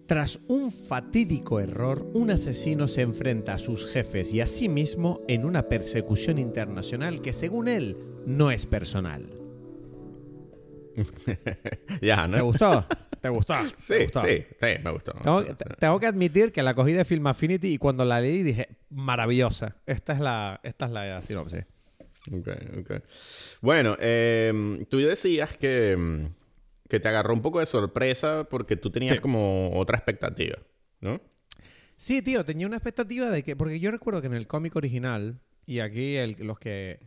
Tras un fatídico error, un asesino se enfrenta a sus jefes y a sí mismo en una persecución internacional que, según él, no es personal. ya, ¿Te ¿no? gustó? ¿Te gustó? Sí, ¿Te gustó? sí, sí, me gustó. Tengo, te- tengo que admitir que la cogí de Film Affinity y cuando la leí dije, maravillosa. Esta es la, esta es la sinopsis. Ok, ok. Bueno, eh, tú decías que, mm, que te agarró un poco de sorpresa porque tú tenías Sí. como otra expectativa, ¿no? Sí, tío, tenía una expectativa de que. Porque yo recuerdo que en el cómic original, y aquí el- los que.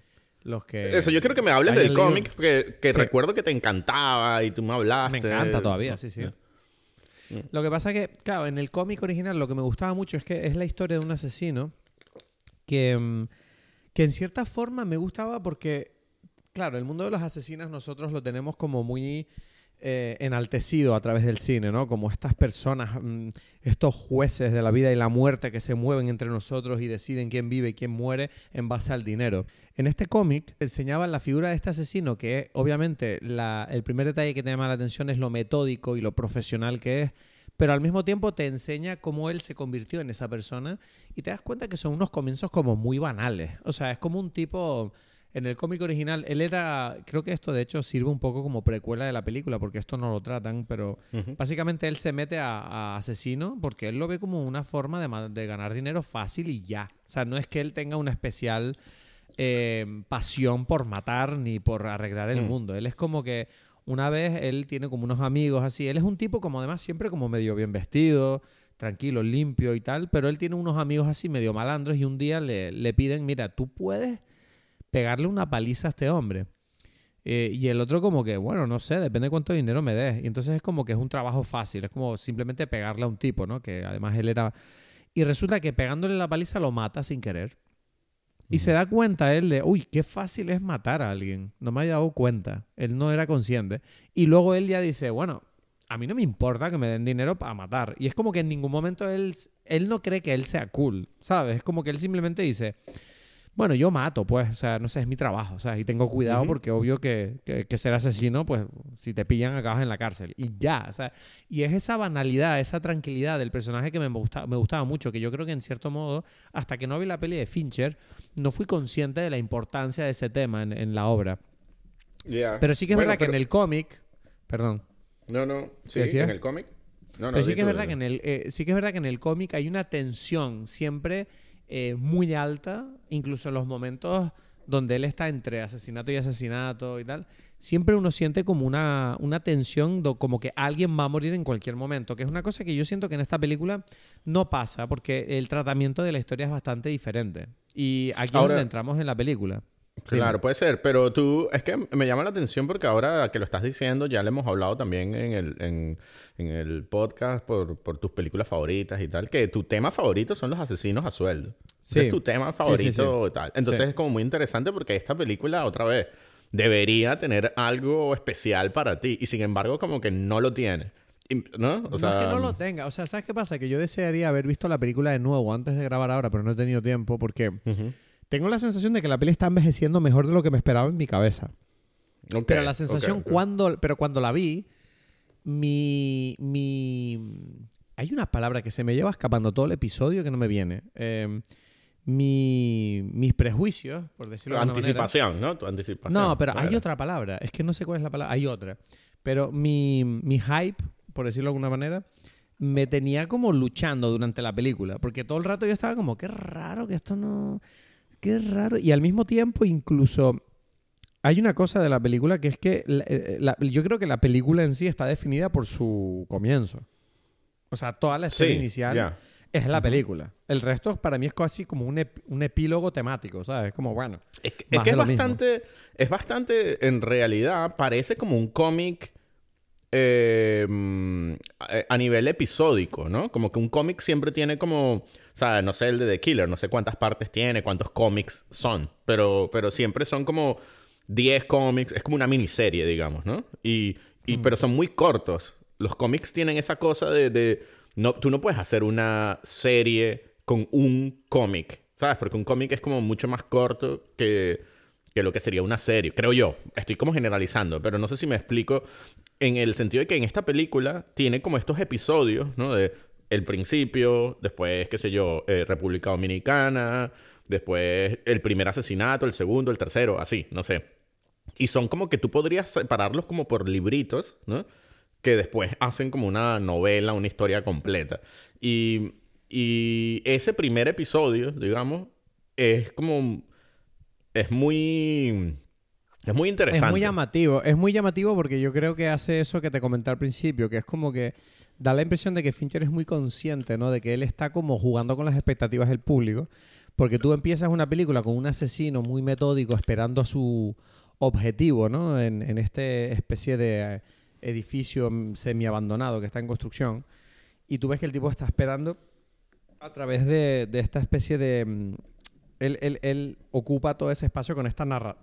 Los que Eso, yo quiero que me hables del cómic, que, que Sí. recuerdo que te encantaba y tú me hablaste. Me encanta todavía, sí, sí. Lo que pasa que, claro, en el cómic original lo que me gustaba mucho es que es la historia de un asesino que, mm, que en cierta forma me gustaba porque, claro, el mundo de los asesinos nosotros lo tenemos como muy eh, enaltecido a través del cine, ¿no? Como estas personas, mm, estos jueces de la vida y la muerte que se mueven entre nosotros y deciden quién vive y quién muere en base al dinero. En este cómic enseñaban la figura de este asesino que obviamente el primer detalle que te llama la atención es lo metódico y lo profesional que es, pero al mismo tiempo te enseña cómo él se convirtió en esa persona y te das cuenta que son unos comienzos como muy banales. O sea, es como un tipo... En el cómic original, él era, creo que esto de hecho sirve un poco como precuela de la película, porque esto no lo tratan, pero básicamente él se mete a, a asesino porque él lo ve como una forma de, de ganar dinero fácil y ya. O sea, no es que él tenga una especial eh, pasión por matar ni por arreglar el Mm. mundo. Él es como que una vez él tiene como unos amigos así. Él es un tipo como además siempre como medio bien vestido, tranquilo, limpio y tal, pero él tiene unos amigos así medio malandros y un día le, le piden, mira, tú puedes pegarle una paliza a este hombre. Eh, y el otro como que, bueno, no sé, depende cuánto dinero me des. Y entonces es como que es un trabajo fácil, es como simplemente pegarle a un tipo, ¿no? Que además él era... Y resulta que pegándole la paliza lo mata sin querer. Y se da cuenta él de, uy, qué fácil es matar a alguien. No me había dado cuenta. Él no era consciente. Y luego él ya dice, bueno, a mí no me importa que me den dinero para matar. Y es como que en ningún momento él, él no cree que él sea cool, ¿sabes? Es como que él simplemente dice, bueno, yo mato, pues, o sea, no sé, es mi trabajo, o sea, y tengo cuidado porque obvio que, que, que ser asesino, pues, si te pillan acabas en la cárcel. Y ya, o sea, y es esa banalidad, esa tranquilidad del personaje que me, gusta, me gustaba mucho, que yo creo que en cierto modo, hasta que no vi la peli de Fincher, no fui consciente de la importancia de ese tema en, en la obra. Ya. Pero sí que es Bueno, verdad que en el cómic, perdón, No, no. Sí, en el cómic. No, no, Pero sí que es verdad que en el, eh, sí que es verdad que en el cómic hay una tensión siempre eh, muy alta, incluso en los momentos donde él está entre asesinato y asesinato y tal, siempre uno siente como una, una tensión, do- como que alguien va a morir en cualquier momento, que es una cosa que yo siento que en esta película no pasa, porque el tratamiento de la historia es bastante diferente. Y aquí es donde entramos en la película. Claro, puede ser, pero tú, es que me llama la atención porque ahora que lo estás diciendo, ya le hemos hablado también en el, en, en el podcast por, por tus películas favoritas y tal, que tu tema favorito son los asesinos a sueldo. Ese Sí. es tu tema Sí, sí, favorito sí. y tal. Entonces es como muy interesante porque esta película, otra vez, debería tener algo especial para ti y sin embargo como que no lo tiene. ¿No? O no sea, es que no lo tenga. O sea, ¿sabes qué pasa? Que yo desearía haber visto la película de nuevo antes de grabar ahora, pero no he tenido tiempo porque. Tengo la sensación de que la peli está envejeciendo mejor de lo que me esperaba en mi cabeza. Pero la sensación ok, ok. cuando, pero cuando la vi, mi, mi, hay una palabra que se me lleva escapando todo el episodio que no me viene. Eh, mi, mis prejuicios, por decirlo de alguna manera. Anticipación, ¿no? Tu anticipación. No, pero hay otra palabra. Es que no sé cuál es la palabra. Hay otra. Pero mi, mi hype, por decirlo de alguna manera, me tenía como luchando durante la película. Porque todo el rato yo estaba como, qué raro que esto no... Qué raro. Y al mismo tiempo, incluso... Hay una cosa de la película que es que la- eh, la- yo creo que la película en sí está definida por su comienzo. O sea, toda la escena Sí, inicial es la película. El resto para mí es casi como un, ep- un epílogo temático, ¿sabes? Como, bueno. Es que, es, que mismo. bastante, es bastante, en realidad, parece como un cómic eh, mm, a nivel episódico, ¿no? Como que un cómic siempre tiene como, o sea, no sé, el de The Killer, no sé cuántas partes tiene, cuántos cómics son, pero, pero siempre son como 10 cómics, es como una miniserie, digamos, ¿no? Y, y- Mm. Pero son muy cortos. Los cómics tienen esa cosa de... de- no, tú no puedes hacer una serie con un cómic, ¿sabes? Porque un cómic es como mucho más corto que, que lo que sería una serie, creo yo. Estoy como generalizando, pero no sé si me explico en el sentido de que en esta película tiene como estos episodios, ¿no? De el principio, después, qué sé yo, eh, República Dominicana, después el primer asesinato, el segundo, el tercero, así, no sé. Y son como que tú podrías separarlos como por libritos, ¿no? Que después hacen como una novela, una historia completa. Y, y ese primer episodio, digamos, es como... Es muy... Es muy interesante. Es muy llamativo, es muy llamativo porque yo creo que hace eso que te comenté al principio, que es como que da la impresión de que Fincher es muy consciente, ¿no? De que él está como jugando con las expectativas del público, porque tú empiezas una película con un asesino muy metódico esperando a su objetivo, ¿no? En, en este especie de eh, edificio semiabandonado que está en construcción, y tú ves que el tipo está esperando a través de, de esta especie de... mm, Él, él- él ocupa todo ese espacio con esta narra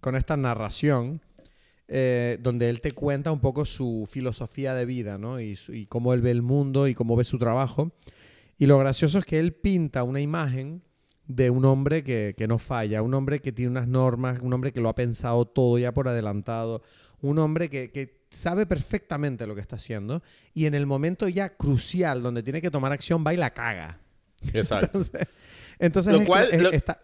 con esta narración eh, donde él te cuenta un poco su filosofía de vida, ¿no? Y, su- y cómo él ve el mundo y cómo ve su trabajo. Y lo gracioso es que él pinta una imagen de un hombre que, que no falla, un hombre que tiene unas normas, un hombre que lo ha pensado todo ya por adelantado, un hombre que, que sabe perfectamente lo que está haciendo y en el momento ya crucial donde tiene que tomar acción va y la caga. Exacto. Entonces, entonces Lo es cual- es- lo- está-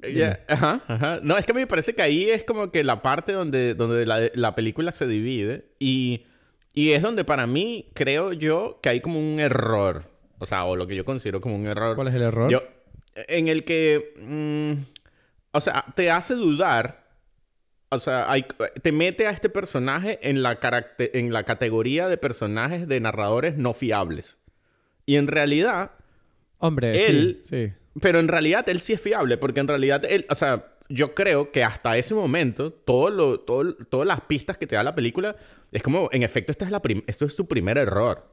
Ya, Ajá, ajá. No, es que me parece que ahí es como que la parte donde, donde la, la película se divide y, y es donde para mí creo yo que hay como un error. O sea, o lo que yo considero como un error. ¿Cuál es el error? Yo, en el que, mm, o sea, te hace dudar. O sea, hay- te mete a este personaje en la, en la categoría de personajes de narradores no fiables. Y en realidad, Hombre, él- sí, sí. Pero en realidad él sí es fiable, porque en realidad él, o sea, yo creo que hasta ese momento, todo lo, todo, todas las pistas que te da la película, es como, en efecto, esta es la esto es su primer error.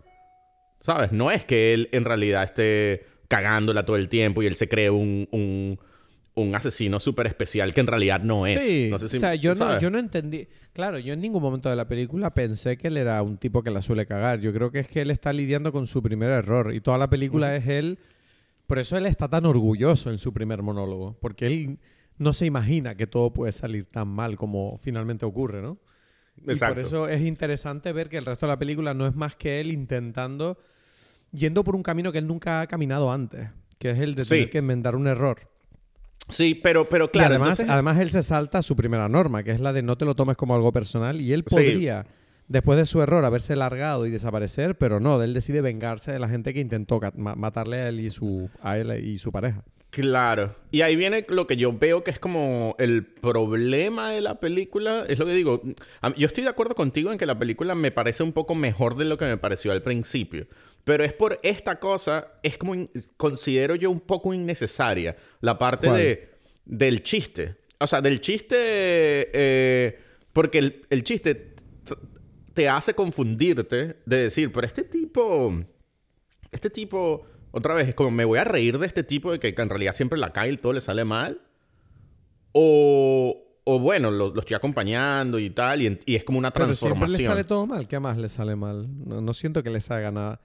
¿Sabes? No es que él en realidad esté cagándola todo el tiempo y él se cree un, un, un asesino súper especial que en realidad no es. Sí, No sé si- o sea, yo no, yo no entendí. Claro, yo en ningún momento de la película pensé que él era un tipo que la suele cagar. Yo creo que es que él está lidiando con su primer error y toda la película es él. Por eso él está tan orgulloso en su primer monólogo, porque él no se imagina que todo puede salir tan mal como finalmente ocurre, ¿no? Y Exacto. por eso es interesante ver que el resto de la película no es más que él intentando, yendo por un camino que él nunca ha caminado antes, que es el de Sí. tener que enmendar un error. Sí, pero, pero Y claro, además, entonces- además él se salta su primera norma, que es la de no te lo tomes como algo personal. Y él Sí. Después de su error, haberse largado y desaparecer, pero no, él decide vengarse de la gente que intentó matarle a él y su, a él y su pareja. Claro. Y ahí viene lo que yo veo que es como el problema de la película. Es lo que digo. Yo estoy de acuerdo contigo en que la película me parece un poco mejor de lo que me pareció al principio. Pero es por esta cosa, es como, considero yo un poco innecesaria. La parte de, del chiste. O sea, del chiste... eh, porque el, el chiste te hace confundirte de decir, pero este tipo este tipo, otra vez, es como me voy a reír de este tipo de que, en realidad siempre la cae y todo le sale mal. O, o bueno, lo, lo estoy acompañando y tal, y, es como una Pero siempre transformación. le sale todo mal. ¿Qué más le sale mal? No, no siento que les haga nada,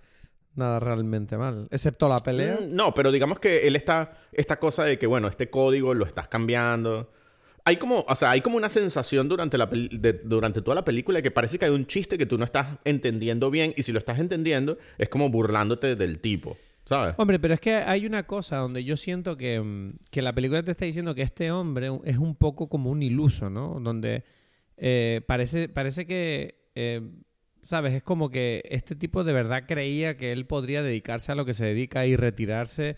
nada realmente mal. Excepto la pelea. Mm, No, pero digamos que él está, esta cosa de que, bueno, este código lo estás cambiando. Hay como, o sea, hay como una sensación durante, la durante toda la película que parece que hay un chiste que tú no estás entendiendo bien, y si lo estás entendiendo, es como burlándote del tipo, ¿sabes? Hombre, pero es que hay una cosa donde yo siento que, mm, que la película te está diciendo que este hombre es un poco como un iluso, ¿no? Donde eh, parece, parece que, eh, ¿sabes? Es como que este tipo de verdad creía que él podría dedicarse a lo que se dedica y retirarse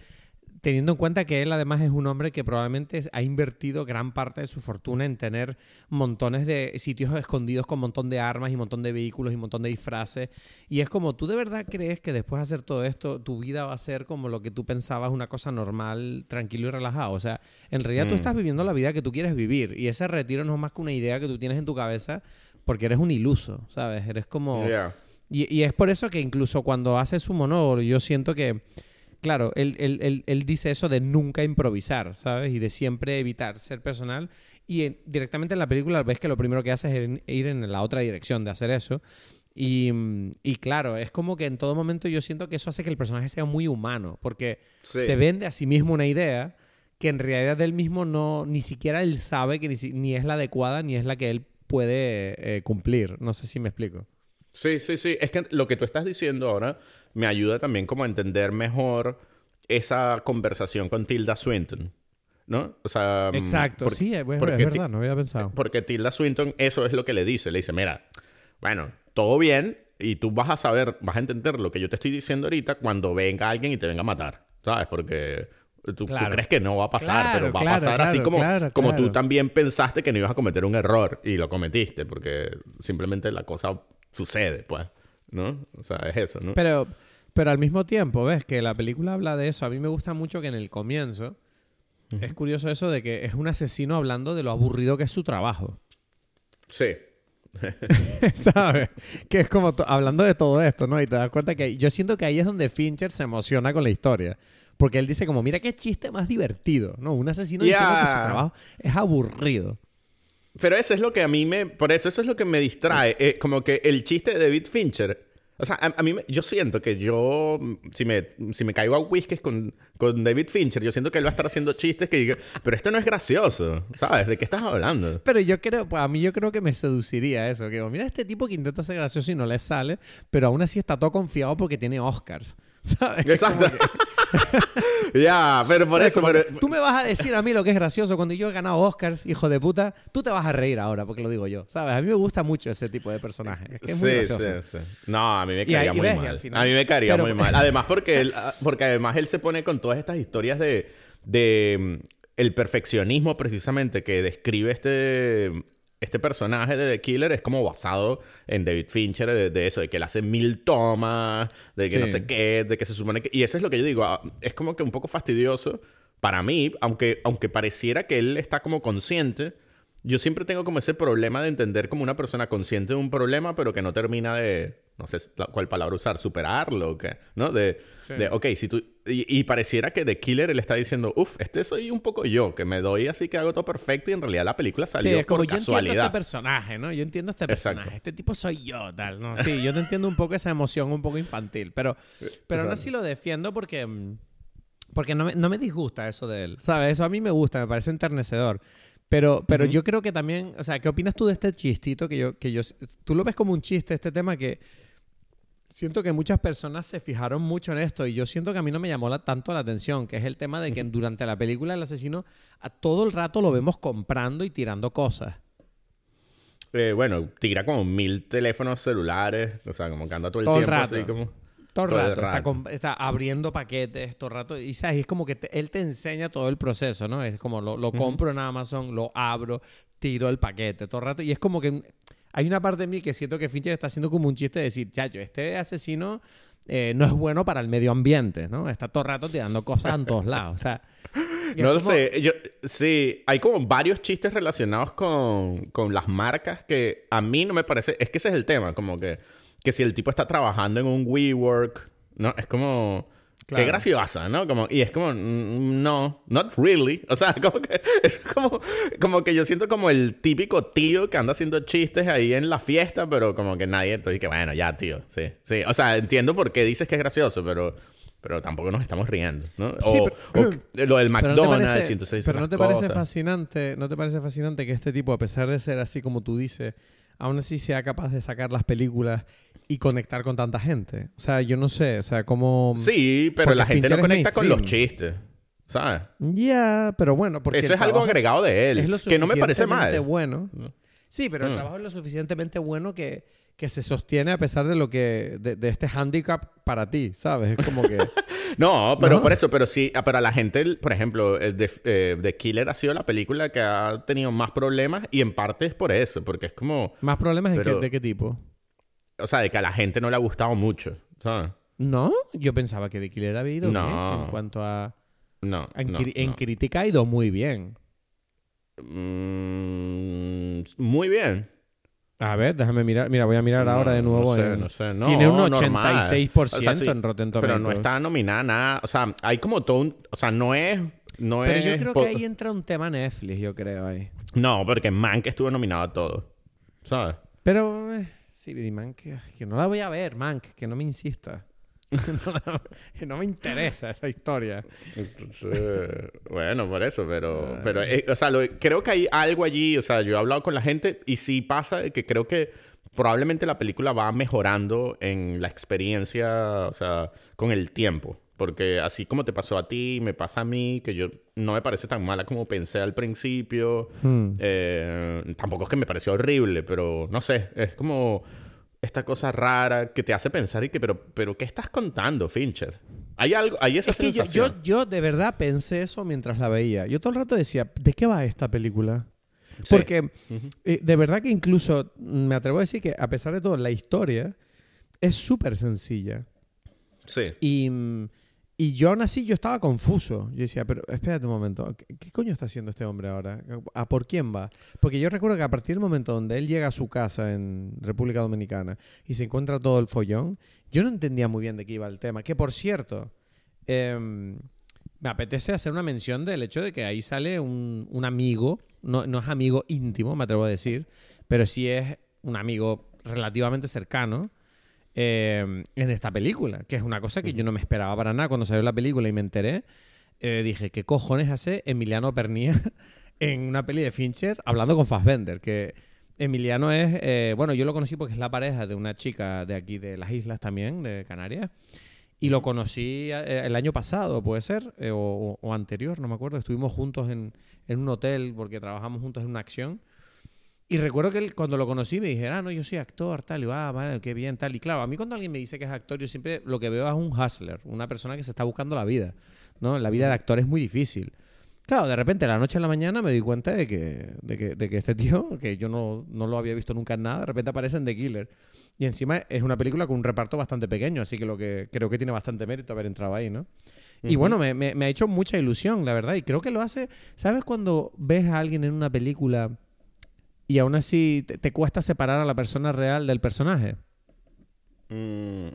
teniendo en cuenta que él además es un hombre que probablemente ha invertido gran parte de su fortuna en tener montones de sitios escondidos con montón de armas y montón de vehículos y montón de disfraces. Y es como, ¿tú de verdad crees que después de hacer todo esto, tu vida va a ser como lo que tú pensabas, una cosa normal, tranquilo y relajado? O sea, en realidad tú Mm. estás viviendo la vida que tú quieres vivir y ese retiro no es más que una idea que tú tienes en tu cabeza porque eres un iluso, ¿sabes? Eres como... Yeah. Y, y es por eso que incluso cuando hace su monólogo, yo siento que, claro, él, él- él- él dice eso de nunca improvisar, ¿sabes? Y de siempre evitar ser personal. Y en- directamente en la película ves que lo primero que hace es ir- en la otra dirección de hacer eso. Y, mm, y claro, es como que en todo momento yo siento que eso hace que el personaje sea muy humano, porque Sí. se vende a sí mismo una idea que en realidad él mismo no, ni siquiera él sabe que ni, ni es la adecuada ni es la que él puede eh, cumplir. No sé si me explico. Sí, sí, sí. Es que lo que tú estás diciendo ahora me ayuda también como a entender mejor esa conversación con Tilda Swinton. ¿No? O sea... mm, Exacto, por- sí, es, es porque verdad, no había pensado. Porque Tilda Swinton eso es lo que le dice. Le dice, mira, bueno, todo bien y tú vas a saber, vas a entender lo que yo te estoy diciendo ahorita cuando venga alguien y te venga a matar. ¿Sabes? Porque tú, crees que no va a pasar, Claro, pero va claro, a pasar así como, como tú también pensaste que no ibas a cometer un error y lo cometiste porque simplemente la cosa sucede, pues. ¿No? O sea, es eso, ¿no? Pero, pero al mismo tiempo, ves que la película habla de eso. A mí me gusta mucho que en el comienzo es curioso eso de que es un asesino hablando de lo aburrido que es su trabajo. Sí. ¿Sabes? Que es como hablando de todo esto, ¿no? Y te das cuenta que yo siento que ahí es donde Fincher se emociona con la historia. Porque él dice como, mira qué chiste más divertido, ¿no? Un asesino diciendo que su trabajo es aburrido. Pero eso es lo que a mí me... Por eso eso es lo que me distrae. eh, como que el chiste de David Fincher... O sea, a, a mí me- yo siento que yo... mm, Si me, si me caigo a whiskies con, con David Fincher, yo siento que él va a estar haciendo chistes que diga... Pero esto no es gracioso. ¿Sabes? ¿De qué estás hablando? Pero yo creo, pues a mí yo creo que me seduciría eso. Que mira este tipo que intenta ser gracioso y no le sale, pero aún así está todo confiado porque tiene Oscars. ¿Sabes? Exacto. ya, pero por eso... Pero- tú me vas a decir a mí lo que es gracioso cuando yo he ganado Oscars, hijo de puta, tú te vas a reír ahora porque lo digo yo. ¿Sabes? A mí me gusta mucho ese tipo de personaje. Es que es muy gracioso. sí, sí. No, a mí me caería muy mal. A mí me caería Pero- muy mal. Además, porque él, ah, porque además él se pone con todas estas historias de, de mm, el perfeccionismo precisamente que describe este, este personaje de The Killer es como basado en David Fincher de, de eso, de que él hace mil tomas, de que no sé qué, de que se supone que... Y eso es lo que yo digo, ah, es como que un poco fastidioso para mí, aunque, aunque pareciera que él está como consciente, yo siempre tengo como ese problema de entender como una persona consciente de un problema, pero que no termina de, no sé cuál palabra usar, superarlo, o qué, ¿no? De, Sí. de ok, si tú... Y, y pareciera que The Killer él está diciendo, uff, este soy un poco yo, que me doy así que hago todo perfecto y en realidad la película Sí, salió es como por yo entiendo casualidad. este personaje, ¿no? Yo entiendo este Exacto. personaje. Este tipo soy yo, tal. No, sí, yo te entiendo un poco esa emoción un poco infantil. Pero, pero aún así lo defiendo porque, mm, porque no, me, no me disgusta eso de él. ¿Sabes? Eso a mí me gusta, me parece enternecedor. Pero, pero yo creo que también, o sea, ¿qué opinas tú de este chistito que yo, que yo, tú lo ves como un chiste, este tema que siento que muchas personas se fijaron mucho en esto y yo siento que a mí no me llamó la- tanto la atención, que es el tema de que durante la película el asesino a todo el rato lo vemos comprando y tirando cosas. Eh, bueno, tira como mil teléfonos celulares, o sea, como que anda todo el Todo el tiempo rato. así como... Todo el el rato, Está, abriendo paquetes todo el rato. Y sabes, es como que te- él te enseña todo el proceso, ¿no? Es como lo, lo compro en Amazon, lo abro, tiro el paquete todo el rato. Y es como que hay una parte de mí que siento que Fincher está haciendo como un chiste de decir, chacho, este asesino eh, no es bueno para el medio ambiente, ¿no? Está todo el rato tirando cosas en todos lados. O sea, No lo como- sé. Yo, sí, hay como varios chistes relacionados con, con las marcas que a mí no me parece. Es que ese es el tema, como que, que si el tipo está trabajando en un WeWork, ¿no? Es como. Claro. Qué graciosa, ¿no? Como, y es como, mm, no, not really. O sea, como que es como, como que yo siento como el típico tío que anda haciendo chistes ahí en la fiesta, pero como que nadie, entonces que bueno, ya, tío, sí, sí. O sea, entiendo por qué dices que es gracioso, pero, pero tampoco nos estamos riendo, ¿no? Sí, o, pero- o lo del Pero no te McDonald's, parece, entonces pero no te parece cosas. fascinante, no te parece fascinante que este tipo, a pesar de ser así como tú dices, aún así sea capaz de sacar las películas y conectar con tanta gente. O sea, yo no sé, o sea, como Sí, pero Porque la gente Fincher no conecta con los chistes, ¿sabes? ya, pero bueno, porque Eso es algo agregado de él, es lo que no me parece mal. bueno. Sí, pero el Mm. trabajo es lo suficientemente bueno que, que se sostiene a pesar de lo que. de, de este handicap para ti, ¿sabes? Es como que. No, pero ¿No? por eso, pero sí, ah, pero a la gente, por ejemplo, el de, eh, The Killer ha sido la película que ha tenido más problemas y en parte es por eso, porque es como, ¿Más problemas de qué- de qué tipo? o sea, de que a la gente no le ha gustado mucho, ¿sabes? ¿No? Yo pensaba que The Killer había ido No. bien en cuanto a. No. En, no, crítica ha ido muy bien. Mm, muy bien. A ver, déjame mirar. Mira, voy a mirar ahora de nuevo. No sé, en- no sé. No, Tiene un normal. 86% O sea, sí, en Rotten Pero no Tomatoes. está nominada nada. O sea, hay como todo un... O sea, no es... No Pero es yo creo que ahí entra un tema Netflix, yo creo ahí. No, porque Mank estuvo nominado a todo. ¿Sabes? Pero, eh, sí, Mank, que, que no la voy a ver, Mank, que no me insista. No no me interesa esa historia. Entonces, bueno, por eso, Ah. pero, pero eh, o sea, lo- creo que hay algo allí, o sea, yo he hablado con la gente y sí pasa que creo que probablemente la película va mejorando en la experiencia, o sea, con el tiempo. Porque así como te pasó a ti, me pasa a mí, que yo no me parece tan mala como pensé al principio. Hmm. Eh, tampoco es que me pareció horrible, pero no sé, es como esta cosa rara que te hace pensar y que, pero, pero ¿qué estás contando, Fincher? Hay algo, hay esa Es que yo, sensación. yo, yo de verdad pensé eso mientras la veía. Yo todo el rato decía, ¿de qué va esta película? Sí. Porque eh, de verdad que incluso me atrevo a decir que a pesar de todo, la historia es súper sencilla. Sí. Y, y yo aún así yo estaba confuso. Yo decía, pero espérate un momento, ¿qué, coño está haciendo este hombre ahora? ¿A por quién va? Porque yo recuerdo que a partir del momento donde él llega a su casa en República Dominicana y se encuentra todo el follón, yo no entendía muy bien de qué iba el tema. Que por cierto, em, me apetece hacer una mención del hecho de que ahí sale un, un amigo, no, no es amigo íntimo, me atrevo a decir, pero sí es un amigo relativamente cercano eh, en esta película, que es una cosa que yo no me esperaba para nada cuando salió la película y me enteré. eh, dije, ¿qué cojones hace Emiliano Pernia en una peli de Fincher hablando con Fassbender? Que Emiliano es, eh, bueno, yo lo conocí porque es la pareja de una chica de aquí de las islas también, de Canarias. Y lo conocí eh, el año pasado, puede ser, eh, o, o- o anterior, no me acuerdo. Estuvimos juntos en, en un hotel porque trabajamos juntos en una acción. Y recuerdo que él, cuando lo conocí me dije, ah, no, yo soy actor, tal, y va, ah, vale, qué bien, tal. Y claro, a mí cuando alguien me dice que es actor, yo siempre lo que veo es un hustler, una persona que se está buscando la vida, ¿no? La vida de actor es muy difícil. Claro, de repente, la noche a la mañana me di cuenta de que, de que, de que este tío, que yo no, no lo había visto nunca en nada, de repente aparece en The Killer. Y encima es una película con un reparto bastante pequeño, así que lo que creo que tiene bastante mérito haber entrado ahí, ¿no? Y bueno, me, me- me ha hecho mucha ilusión, la verdad. Y creo que lo hace. ¿Sabes cuando ves a alguien en una película y aún así te, te cuesta separar a la persona real del personaje? Mm.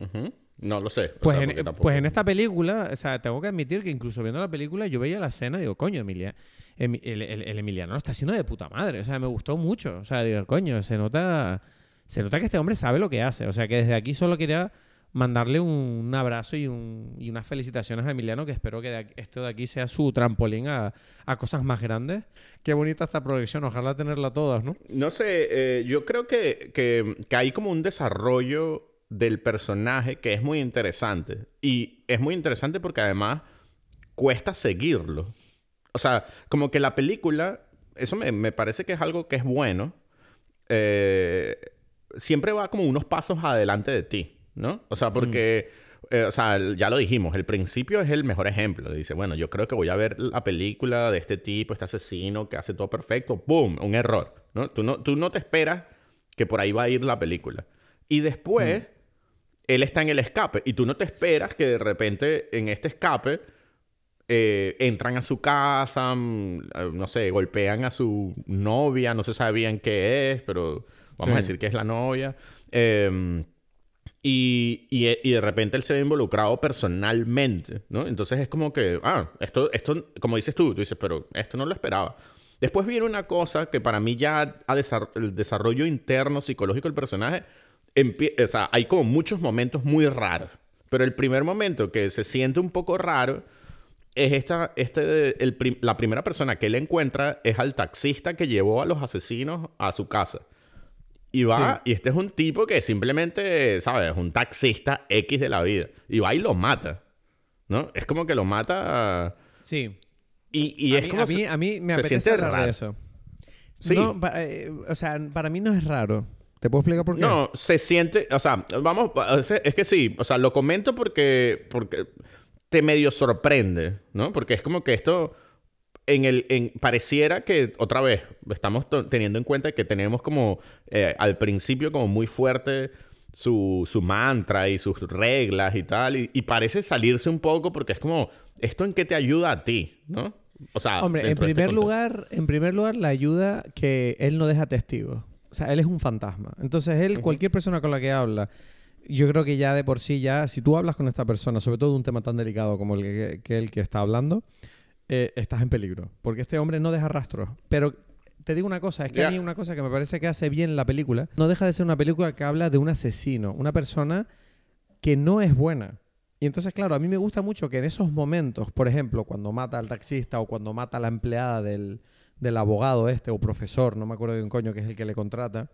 No lo sé. o Pues, sea, en, tampoco- pues en esta película, o sea, tengo que admitir que incluso viendo la película, yo veía la escena y digo, coño, Emilia, Emi- el, el- el Emiliano lo está haciendo de puta madre. O sea, me gustó mucho. O sea, digo, coño, se nota, se nota que este hombre sabe lo que hace. O sea, que desde aquí solo quería mandarle un, abrazo y, un- y unas felicitaciones a Emiliano, que espero que esto de aquí sea su trampolín a, cosas más grandes. Qué bonita esta proyección, ojalá tenerla todas, ¿no? No sé, eh, yo creo que, hay como un desarrollo del personaje que es muy interesante. Y es muy interesante porque además cuesta seguirlo. O sea, como que la película, eso me, me parece que es algo que es bueno. eh, siempre va como unos pasos adelante de ti, ¿no? O sea, porque, eh, o sea, ya lo dijimos, el principio es el mejor ejemplo. Dice, bueno, yo creo que voy a ver la película de este tipo, este asesino que hace todo perfecto, ¡boom! Un error, ¿no? Tú no, tú no te esperas que por ahí va a ir la película. Y después, él está en el escape y tú no te esperas que de repente en este escape eh, entran a su casa, mm, eh, no sé, golpean a su novia, no se sabe bien qué es, pero vamos a decir que es la novia. Eh, y, y, y de repente él se ve involucrado personalmente, ¿no? Entonces es como que, ah, esto, esto, como dices tú, tú dices, pero esto no lo esperaba. Después viene una cosa que para mí ya el desarrollo interno psicológico del personaje, o sea, hay como muchos momentos muy raros. Pero el primer momento que se siente un poco raro es esta, este, la primera persona que él encuentra es al taxista que llevó a los asesinos a su casa. Y va, y este es un tipo que simplemente, ¿sabes? Es un taxista X de la vida. Y va y lo mata. ¿No? Es como que lo mata. Sí. Y, y a, es mí, como. a, mí, a mí me se apetece siente raro. eso. Sí. No, pa- eh, o sea, para mí no es raro. ¿Te puedo explicar por qué? No, se siente, o sea, vamos, es que sí, o sea, lo comento porque, porque te medio sorprende, ¿no? Porque es como que esto, en el, en, pareciera que, otra vez, estamos teniendo en cuenta que tenemos como, eh, al principio como muy fuerte su, su mantra y sus reglas y tal, y, y parece salirse un poco porque es como, ¿esto en qué te ayuda a ti, ¿no? O sea, Hombre, en este primer lugar, en primer lugar, la ayuda que él no deja testigos. O sea, él es un fantasma. Entonces, él, cualquier persona con la que habla, yo creo que ya de por sí, ya, si tú hablas con esta persona, sobre todo de un tema tan delicado como el que, que el que está hablando, eh, estás en peligro. Porque este hombre no deja rastros. Pero te digo una cosa, es que Ya. a mí una cosa que me parece que hace bien la película, no deja de ser una película que habla de un asesino, una persona que no es buena. Y entonces, claro, a mí me gusta mucho que en esos momentos, por ejemplo, cuando mata al taxista o cuando mata a la empleada del, del abogado este o profesor, no me acuerdo de un coño que es el que le contrata,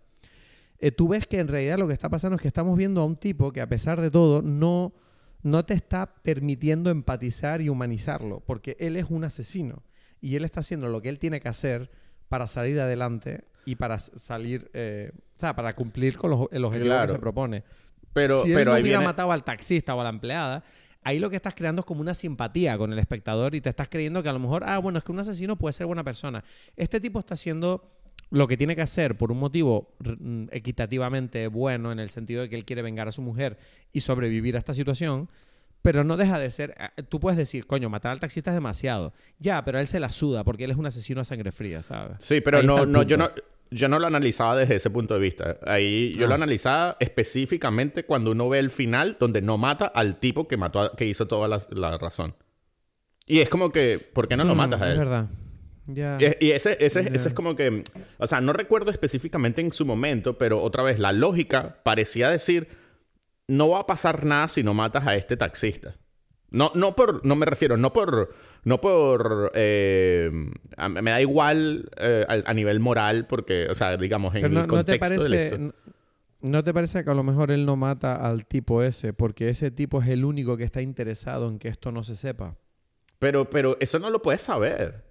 eh, tú ves que en realidad lo que está pasando es que estamos viendo a un tipo que a pesar de todo no, no te está permitiendo empatizar y humanizarlo, porque él es un asesino y él está haciendo lo que él tiene que hacer para salir adelante y para salir, eh, o sea, para cumplir con los- el objetivo Claro. que se propone. Pero, si él pero no ahí hubiera viene... matado al taxista o a la empleada, ahí lo que estás creando es como una simpatía con el espectador y te estás creyendo que a lo mejor, ah, bueno, es que un asesino puede ser buena persona. Este tipo está haciendo lo que tiene que hacer por un motivo mm, equitativamente bueno, en el sentido de que él quiere vengar a su mujer y sobrevivir a esta situación. Pero no deja de ser. eh, Tú puedes decir, coño, matar al taxista es demasiado. Ya, pero a él se la suda porque él es un asesino a sangre fría, ¿sabes? Sí, pero Ahí no, no, yo no, yo no lo analizaba desde ese punto de vista. Ahí yo lo Ah. analizaba específicamente cuando uno ve el final donde no mata al tipo que mató, a- que hizo toda la, la razón. Y es como que, ¿por qué no lo Mm, matas a Es él? verdad. Y, ese, ese, ese es como que, o sea, no recuerdo específicamente en su momento, pero otra vez, la lógica parecía decir, no va a pasar nada si no matas a este taxista. No, no por, no me refiero, no por, no por, eh, a- me da igual eh, a, a nivel moral, porque, o sea, digamos, en Pero el no, no contexto te parece, ¿no te parece que a lo mejor él no mata al tipo ese porque ese tipo es el único que está interesado en que esto no se sepa? Pero, pero eso no lo puedes saber.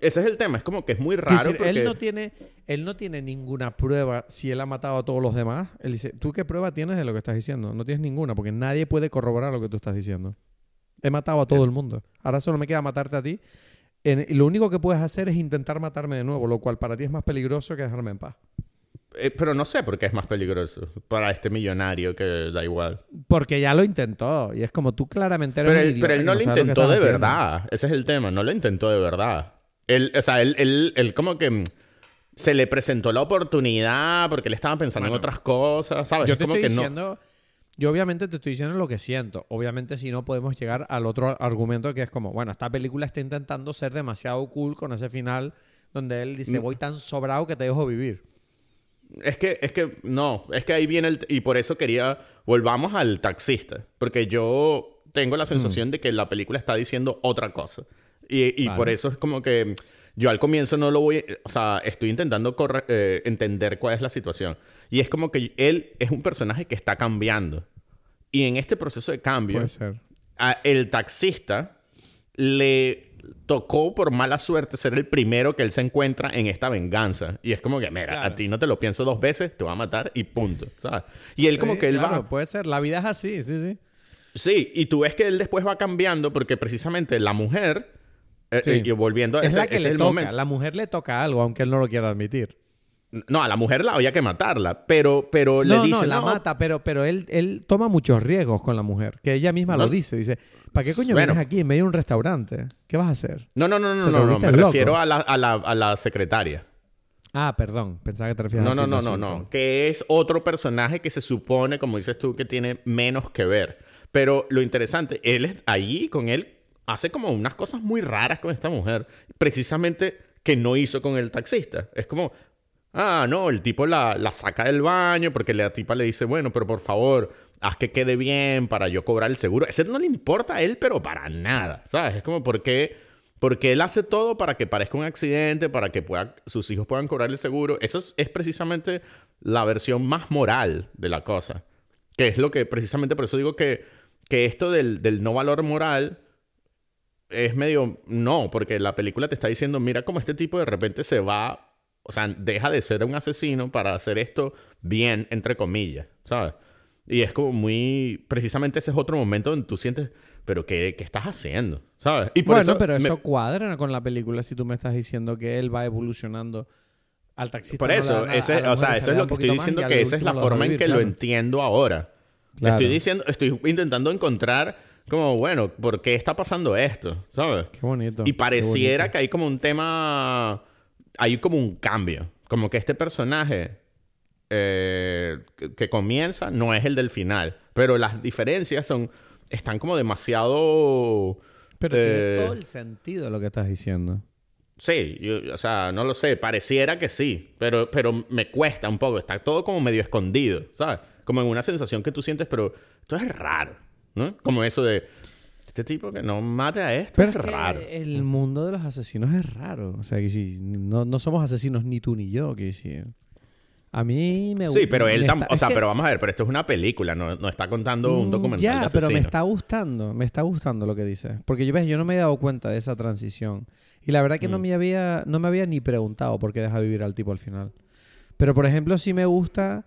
Ese es el tema, es como que es muy raro decir, porque... él, no tiene, él no tiene ninguna prueba si él ha matado a todos los demás. Él dice, ¿tú qué prueba tienes de lo que estás diciendo? No tienes ninguna porque nadie puede corroborar lo que tú estás diciendo. He matado a todo el mundo. Ahora solo me queda matarte a ti. En- lo único que puedes hacer es intentar matarme de nuevo, lo cual para ti es más peligroso que dejarme en paz. eh, pero no sé por qué es más peligroso para este millonario que da igual. Porque ya lo intentó. Y es como tú claramente eres Pero un él, idiota pero él no lo intentó de haciendo. verdad. Ese es el tema. No lo intentó de verdad. Él, o sea, él, él, él como que mm, se le presentó la oportunidad porque él estaba pensando en otras cosas, ¿sabes? Yo Es te como estoy que no- diciendo, yo obviamente te estoy diciendo lo que siento. Obviamente si no podemos llegar al otro argumento que es como, bueno, esta película está intentando ser demasiado cool con ese final donde él Mm. dice, voy tan sobrado que te dejo vivir. Es que, es que, no, es que ahí viene el... Y por eso quería... Volvamos al taxista. Porque yo tengo la sensación de que la película está diciendo otra cosa. Y, y Vale. por eso es como que yo al comienzo no lo voy... O sea, estoy intentando corre- eh, entender cuál es la situación. Y es como que él es un personaje que está cambiando. Y en este proceso de cambio... Puede ser. a- el taxista le tocó por mala suerte ser el primero que él se encuentra en esta venganza. Y es como que, mira, Claro. a ti no te lo pienso dos veces, te va a matar y punto, ¿sabes? Y él como Sí, que él claro, va... puede ser. La vida es así, sí, sí. Sí, y tú ves que él después va cambiando porque precisamente la mujer... eh, Sí. eh, y volviendo a Es ese, la que ese le es el toca. momento. La mujer le toca algo, aunque él no lo quiera admitir. No, a la mujer la había que matarla, pero, pero le no, dice... no, la mata, pero, pero él, él toma muchos riesgos con la mujer. Que ella misma No. lo dice. Dice, ¿para qué coño Bueno. vienes aquí en medio de un restaurante? ¿Qué vas a hacer? No, no, no, no, no, no, me loco. refiero a la, a, la, a la secretaria. Ah, perdón. Pensaba que te refieres No, a no, no, no, no. Swinton. Que es otro personaje que se supone, como dices tú, que tiene menos que ver. Pero lo interesante, él es allí con él, hace como unas cosas muy raras con esta mujer. Precisamente que no hizo con el taxista. Es como, ah, no, el tipo la, la saca del baño porque la tipa le dice, bueno, pero por favor, haz que quede bien para yo cobrar el seguro. Ese no le importa a él, pero para nada. ¿Sabes? Es como, ¿por qué? Porque él hace todo para que parezca un accidente, para que pueda, sus hijos puedan cobrar el seguro. Eso es, es precisamente la versión más moral de la cosa. Que es lo que, precisamente por eso digo que, que esto del, del no valor moral es medio... No, porque la película te está diciendo, mira cómo este tipo de repente se va o sea, deja de ser un asesino para hacer esto bien, entre comillas, ¿sabes? Y es como muy, precisamente ese es otro momento donde tú sientes, pero ¿qué, qué estás haciendo? ¿Sabes? Y por bueno, pero eso cuadra con la película si tú me estás diciendo que él va evolucionando al taxista. Por eso, o sea, eso es lo que estoy diciendo, que esa es la forma en que lo entiendo ahora. Estoy diciendo, estoy intentando encontrar como, bueno, ¿por qué está pasando esto? ¿Sabes? Qué bonito. Y pareciera que hay como un tema, hay como un cambio. Como que este personaje eh, que, comienza no es el del final. Pero las diferencias son, están como demasiado... Pero tiene eh, todo el sentido lo que estás diciendo. Sí, o sea, no lo sé, pareciera que sí, pero, pero me cuesta un poco, está todo como medio escondido, ¿sabes? Como en una sensación que tú sientes, pero esto es raro, ¿no? Como eso de, este tipo que no mate a esto, pero es raro. El mundo de los asesinos es raro, o sea, que si no, no somos asesinos ni tú ni yo, que decir. A mí me gusta. Sí, pero él también. O sea, pero vamos a ver, pero esto es una película, no, no está contando un mm, documental. Ya, pero me está gustando, me está gustando lo que dice. Porque yo, ves, yo no me he dado cuenta de esa transición. Y la verdad que no, mm. me había, no me había ni preguntado por qué deja vivir al tipo al final. Pero por ejemplo, sí me gusta.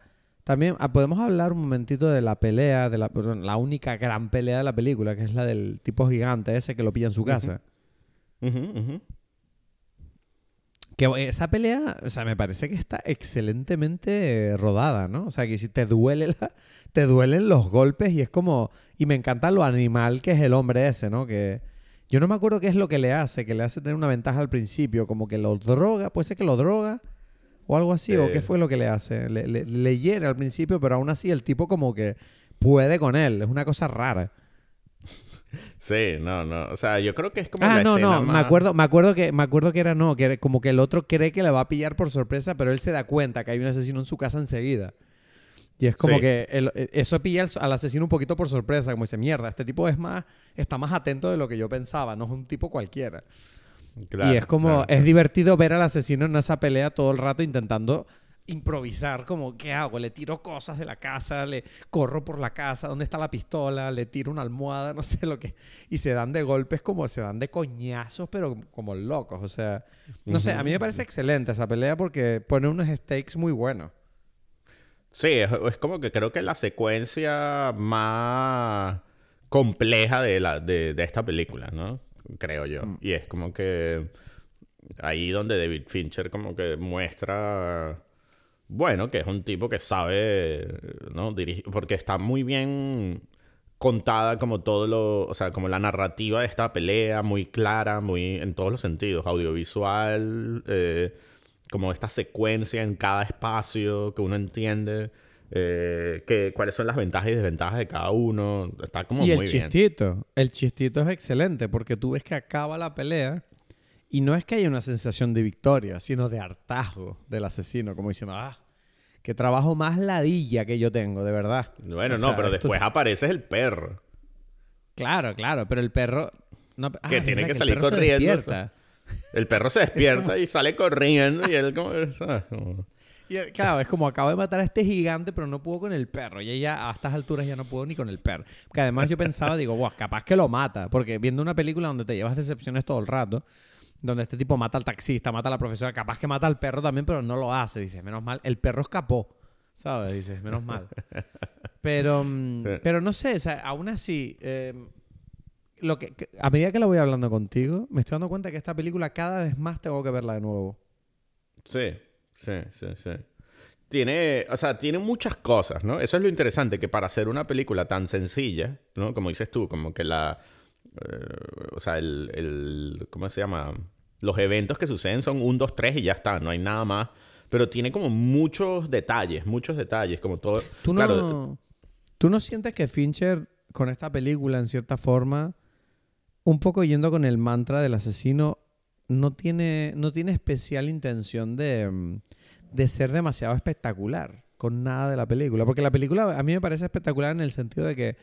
También ah, podemos hablar un momentito de la pelea, de la, la única gran pelea de la película, que es la del tipo gigante ese que lo pilla en su casa. Que esa pelea, o sea, me parece que está excelentemente rodada, ¿no? O sea, que si te duele te duelen los golpes y es como y me encanta lo animal que es el hombre ese, ¿no? Que yo no me acuerdo qué es lo que le hace, que le hace tener una ventaja al principio, como que lo droga, puede ser que lo droga o algo así, o qué fue lo que le hace, le, le hiere al principio, pero aún así el tipo como que puede con él, es una cosa rara. Sí, no, no. O sea, yo creo que es como. Ah, no, no. Me acuerdo, me acuerdo que, me acuerdo que era no, que como que el otro cree que le va a pillar por sorpresa, pero él se da cuenta que hay un asesino en su casa enseguida. Y es como que e, eso pilla al, asesino un poquito por sorpresa, como dice, mierda, este tipo es más, está más atento de lo que yo pensaba, no es un tipo cualquiera. Y es como, es divertido ver al asesino en esa pelea todo el rato intentando improvisar, como, ¿qué hago? Le tiro cosas de la casa, le corro por la casa, ¿dónde está la pistola? Le tiro una almohada, no sé lo que. Y se dan de golpes como, se dan de coñazos, pero como locos. O sea, no sé, a mí me parece excelente esa pelea porque pone unos stakes muy buenos. Sí, es, como que creo que la secuencia más compleja de, la, de, esta película, ¿no? Creo yo. Mm. Y es como que ahí donde David Fincher como que muestra bueno, que es un tipo que sabe, ¿no? Dirigir, porque está muy bien contada como todo lo, o sea, como la narrativa de esta pelea, muy clara, muy en todos los sentidos, audiovisual, eh, como esta secuencia en cada espacio que uno entiende. Eh, que, cuáles son las ventajas y desventajas de cada uno. Está como y el chistito, el chistito es excelente porque tú ves que acaba la pelea y no es que haya una sensación de victoria, sino de hartazgo del asesino, como diciendo, ah, qué trabajo más ladilla que yo tengo, de verdad. Bueno, no, pero después aparece el perro. Claro, claro, pero el perro... No, que ah, tiene que salir corriendo. El perro se despierta y sale corriendo y él como... Y, claro, es como acabo de matar a este gigante, pero no puedo con el perro. Y ella a estas alturas ya no puedo ni con el perro. Porque además yo pensaba, digo, wow, capaz que lo mata. Porque viendo una película donde te llevas decepciones todo el rato, donde este tipo mata al taxista, mata a la profesora, capaz que mata al perro también, pero no lo hace. Dice, menos mal, el perro escapó, ¿sabes? Dice, menos mal. Pero, mm, pero no sé, o sea, aún así, em, lo que, a medida que lo voy hablando contigo, me estoy dando cuenta que esta película cada vez más tengo que verla de nuevo. Sí, sí, sí, sí. Tiene, o sea, tiene muchas cosas, ¿no? Eso es lo interesante, que para hacer una película tan sencilla, ¿no? Como dices tú, como que la eh, o sea, el, el, ¿Cómo se llama? Los eventos que suceden son un, dos, tres y ya está, no hay nada más. Pero tiene como muchos detalles, muchos detalles, como todo. ¿Tú no, ¿tú no sientes que Fincher, con esta película, en cierta forma, un poco yendo con el mantra del asesino, no tiene, no tiene especial intención de, de ser demasiado espectacular con nada de la película? Porque la película a mí me parece espectacular en el sentido de que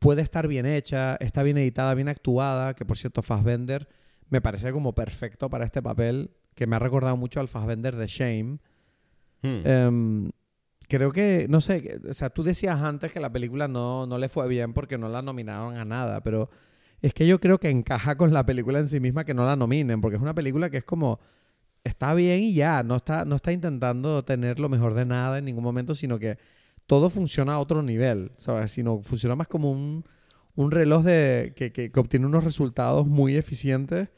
puede estar bien hecha, está bien editada, bien actuada, que por cierto Fassbender me parece como perfecto para este papel, que me ha recordado mucho al Fassbender de Shame. Hmm. Em, creo que, no sé, o sea, tú decías antes que la película no, no le fue bien porque no la nominaron a nada, pero es que yo creo que encaja con la película en sí misma que no la nominen, porque es una película que es como está bien y ya, no está, no está intentando tener lo mejor de nada en ningún momento, sino que todo funciona a otro nivel, ¿sabes? Sino funciona más como un, un reloj de, que, que, que obtiene unos resultados muy eficientes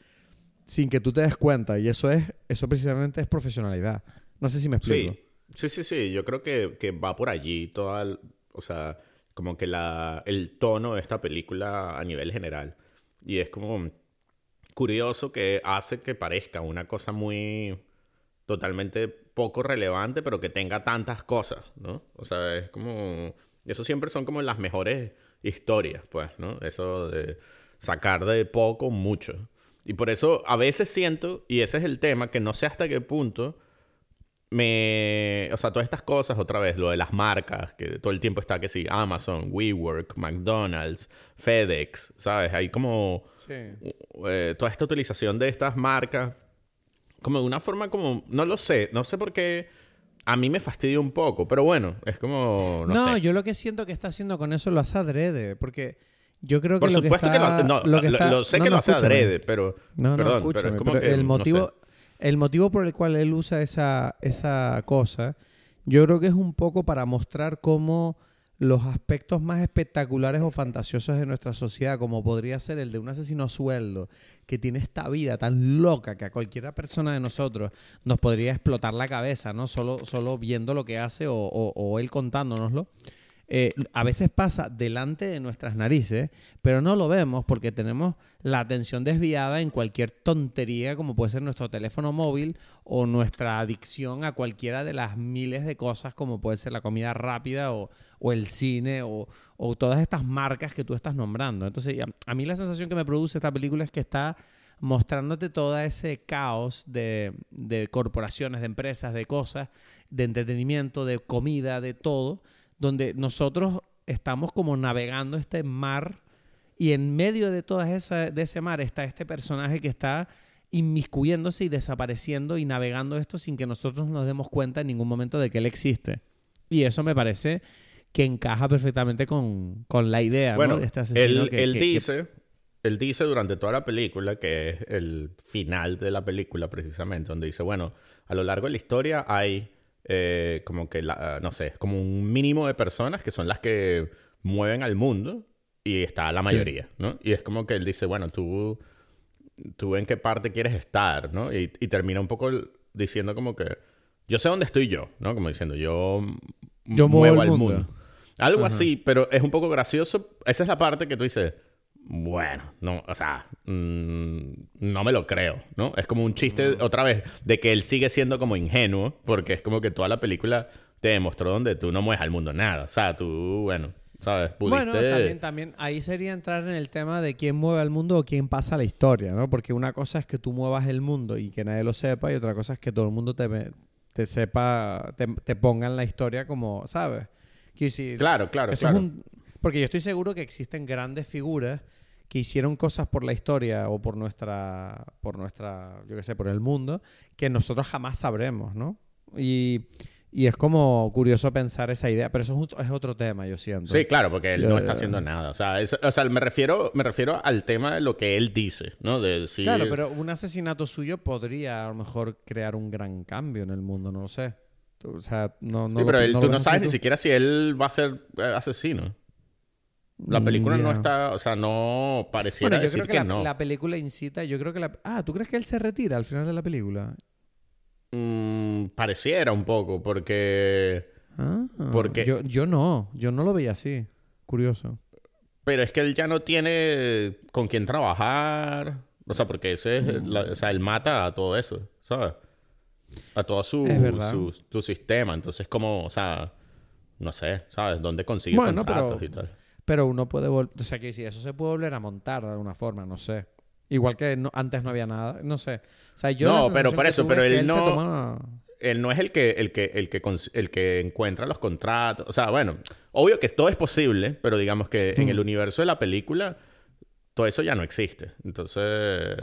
sin que tú te des cuenta. Y eso es, eso precisamente es profesionalidad. No sé si me explico. Sí, sí, sí, sí. Yo creo que, que va por allí toda, el- o sea, como que la, el tono de esta película a nivel general. Y es como curioso que hace que parezca una cosa muy totalmente poco relevante, pero que tenga tantas cosas, ¿no? O sea, es como... Eso siempre son como las mejores historias, pues, ¿no? Eso de sacar de poco mucho. Y por eso a veces siento, y ese es el tema, que no sé hasta qué punto me... O sea, todas estas cosas, otra vez, lo de las marcas, que todo el tiempo está que sí, Amazon, WeWork, McDonald's, FedEx, ¿sabes? Hay como Sí. eh, toda esta utilización de estas marcas, como de una forma como, no lo sé, no sé por qué a mí me fastidia un poco, pero bueno, es como, no, No, sé. yo lo que siento que está haciendo con eso lo hace adrede, porque yo creo que Por lo que supuesto que, está... lo, no, lo que lo- está- lo sé no, que no, lo hace escúchame. adrede, pero, No, no, perdón, escúchame, pero es como pero que, el no motivo, sé. El motivo por el cual él usa esa, esa cosa, yo creo que es un poco para mostrar cómo los aspectos más espectaculares o fantasiosos de nuestra sociedad, como podría ser el de un asesino sueldo, que tiene esta vida tan loca que a cualquiera persona de nosotros nos podría explotar la cabeza, ¿no? Solo, solo viendo lo que hace o, o- o él contándonoslo. Eh, a veces pasa delante de nuestras narices, pero no lo vemos porque tenemos la atención desviada en cualquier tontería, como puede ser nuestro teléfono móvil o nuestra adicción a cualquiera de las miles de cosas, como puede ser la comida rápida o, el cine o, todas estas marcas que tú estás nombrando. Entonces, a, mí la sensación que me produce esta película es que está mostrándote todo ese caos de corporaciones, de empresas, de cosas, de entretenimiento, de comida, de todo, donde nosotros estamos como navegando este mar y en medio de toda esa, de ese mar está este personaje que está inmiscuyéndose y desapareciendo y navegando esto sin que nosotros nos demos cuenta en ningún momento de que él existe. Y eso me parece que encaja perfectamente con, con la idea ¿no? Bueno, de este asesino él, que, él que- que- dice, él dice durante toda la película, que es el final de la película precisamente, donde dice, bueno, a lo largo de la historia hay eh, como que, la, no sé, como un mínimo de personas que son las que mueven al mundo y está la mayoría, ¿no? Y es como que él dice, bueno, tú, tú en qué parte quieres estar, ¿no? Y, y termina un poco diciendo como que, yo sé dónde estoy yo, ¿no? Como diciendo, yo, Yo muevo el mundo. Algo así, pero es un poco gracioso. Esa es la parte que tú dices, bueno, no, o sea, mm, no me lo creo, ¿no? Es como un chiste, otra vez, de que él sigue siendo como ingenuo, porque es como que toda la película te demostró donde tú no mueves al mundo nada. O sea, tú, bueno, ¿sabes? Pudiste... Bueno, también, también ahí sería entrar en el tema de quién mueve al mundo o quién pasa la historia, ¿no? Porque una cosa es que tú muevas el mundo y que nadie lo sepa y otra cosa es que todo el mundo te, te sepa, te, te ponga en la historia como, ¿sabes? Decir, Claro, claro, claro. un- porque yo estoy seguro que existen grandes figuras que hicieron cosas por la historia o por nuestra, por nuestra, yo qué sé, por el mundo, que nosotros jamás sabremos, ¿no? Y, y es como curioso pensar esa idea, pero eso es, otro tema, yo siento. Sí, claro, porque él Yo- no está haciendo nada. O sea, es- o sea, me refiero, me refiero al tema de lo que él dice, ¿no? De decir... Claro, pero un asesinato suyo podría a lo mejor crear un gran cambio en el mundo, no lo sé. O sea, no, no Sí, lo- pero él- no tú no sabes ni siquiera si él va a ser eh, asesino. La película no está, o sea, no pareciera Bueno, yo decir creo que, que, la, no. la película incita, yo creo que la... Ah, ¿tú crees que él se retira al final de la película? Mm, pareciera un poco, porque... Ah, Porque- Yo, yo no, yo no lo veía así. Curioso. Pero es que él ya no tiene con quién trabajar. O sea, porque ese es... Mm. la- o sea, él mata a todo eso, ¿sabes? A todo su, su, sistema. Entonces, como, o sea... No sé, ¿sabes? ¿Dónde consigue Bueno, contratos pero- y tal? Pero uno puede volver... O sea, que si eso se puede volver a montar de alguna forma, no sé. Igual que no- antes no había nada, no sé. O sea, yo No, pero por eso, pero él no- toma- Él no es el que, el que, el que, el que encuentra los contratos. O sea, bueno, obvio que todo es posible, pero digamos que en Hmm. el universo de la película todo eso ya no existe. Entonces...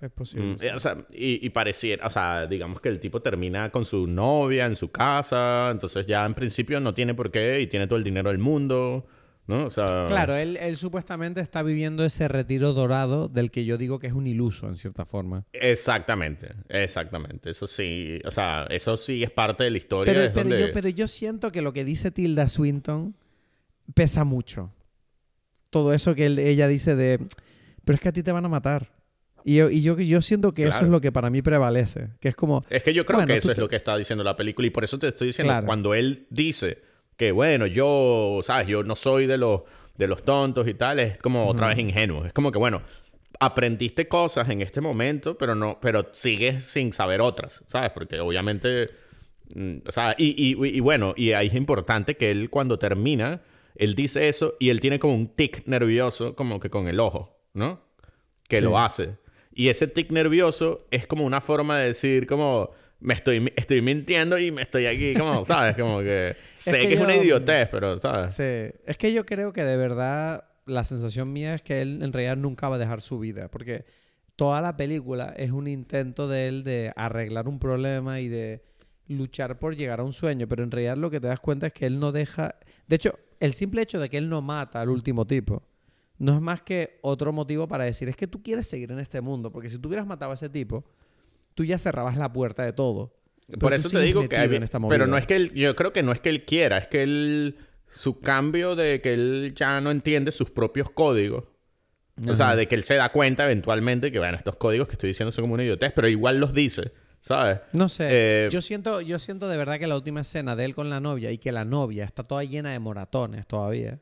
Es posible. Mm, sí. o sea, y, y pareciera, o sea, digamos que el tipo termina con su novia en su casa, entonces ya en principio no tiene por qué y tiene todo el dinero del mundo. ¿No? O sea, Claro, él, él supuestamente está viviendo ese retiro dorado del que yo digo que es un iluso, en cierta forma. Exactamente, exactamente. Eso sí, o sea, eso sí es parte de la historia. Pero, es pero donde- yo, pero yo siento que lo que dice Tilda Swinton pesa mucho. Todo eso que él- ella dice de, pero es que a ti te van a matar. Y yo, y yo, yo siento que eso es lo que para mí prevalece. Que es como, Es que yo creo Bueno, que eso es lo que está diciendo la película y por eso te estoy diciendo, Claro. cuando él dice que, bueno, yo, ¿sabes? Yo no soy de los, de los tontos y tal, es como otra vez ingenuo. Es como que, bueno, aprendiste cosas en este momento, pero no, pero sigues sin saber otras, ¿sabes? Porque obviamente, mm, o sea, y, y, y bueno, y ahí es importante que él cuando termina, él dice eso y él tiene como un tic nervioso como que con el ojo, ¿no? Que Sí. lo hace. Y ese tic nervioso es como una forma de decir como me estoy, estoy mintiendo y me estoy aquí como, ¿sabes? Como que sé que que, es una yo- idiotez, pero, ¿sabes? Sí. Es que yo creo que de verdad la sensación mía es que él en realidad nunca va a dejar su vida. Porque toda la película es un intento de él de arreglar un problema y de luchar por llegar a un sueño. Pero en realidad lo que te das cuenta es que él no deja... De hecho, el simple hecho de que él no mata al último tipo no es más que otro motivo para decir es que tú quieres seguir en este mundo. Porque si tú hubieras matado a ese tipo, tú ya cerrabas la puerta de todo. Pero Por eso te digo que hay- en esta pero no es que él, yo creo que no es que él quiera, es que él su cambio de que él ya no entiende sus propios códigos. O sea, de que él se da cuenta eventualmente que, bueno, estos códigos que estoy diciendo son como una idiotez, pero igual los dice, ¿sabes? No sé. Eh, yo siento, yo siento de verdad que la última escena de él con la novia y que la novia está toda llena de moratones todavía.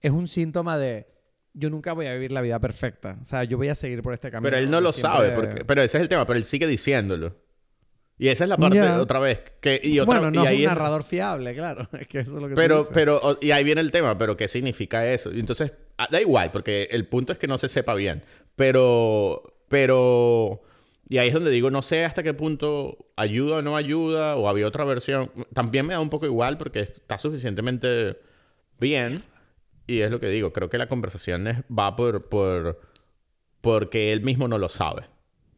Es un síntoma de yo nunca voy a vivir la vida perfecta. O sea, yo voy a seguir por este camino. Pero él no lo siempre- sabe, porque, pero ese es el tema, pero él sigue diciéndolo. Y esa es la parte, Ya. otra vez, que, y otra, bueno, no y es ahí un es- narrador fiable, claro. Es que eso es lo que tú Pero, dices. pero, y ahí viene el tema, pero ¿qué significa eso? Y entonces, ah, da igual, porque el punto es que no se sepa bien. Pero, pero, y ahí es donde digo, no sé hasta qué punto ayuda o no ayuda, o había otra versión. También me da un poco igual porque está suficientemente bien. Y es lo que digo, creo que la conversación es- va por, por, porque él mismo no lo sabe.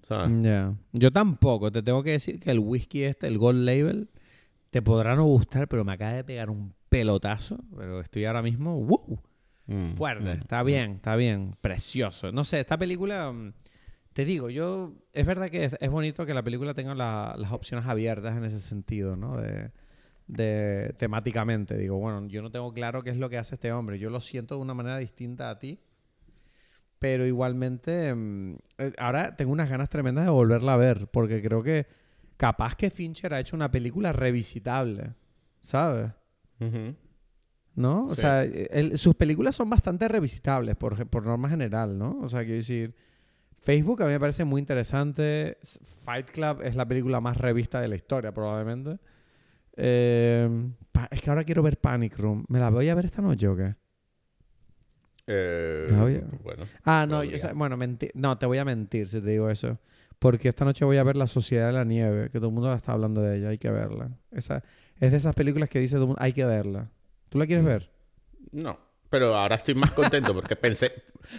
¿sabes? Ya. Yo tampoco. Te tengo que decir que el whisky este, el Gold Label, te podrá no gustar, pero me acaba de pegar un pelotazo. Pero estoy ahora mismo... ¡wow! Mm, Fuerte, mm. está bien, está bien, precioso. No sé, esta película, mm, te digo, yo, es verdad que es, es bonito que la película tenga la- las opciones abiertas en ese sentido, ¿no? De, de temáticamente, digo, bueno, yo no tengo claro qué es lo que hace este hombre, yo lo siento de una manera distinta a ti, pero igualmente, mm, eh, ahora tengo unas ganas tremendas de volverla a ver, porque creo que capaz que Fincher ha hecho una película revisitable, ¿sabes? ¿No? O Sí. sea, sus películas son bastante revisitables por, por norma general, ¿no? O sea, quiero decir, Facebook a mí me parece muy interesante. Fight Club es la película más revista de la historia, probablemente. Eh, pa- es que ahora quiero ver Panic Room. ¿Me la voy a ver esta noche o qué? Eh, bueno. Ah, no, Podría. o sea, bueno, no, te voy a mentir si te digo eso. Porque esta noche voy a ver La Sociedad de la Nieve, que todo el mundo está hablando de ella, hay que verla. Esa, es de esas películas que dice todo el mundo, hay que verla. ¿Tú la Mm. quieres ver? No, pero ahora estoy más contento porque pensé...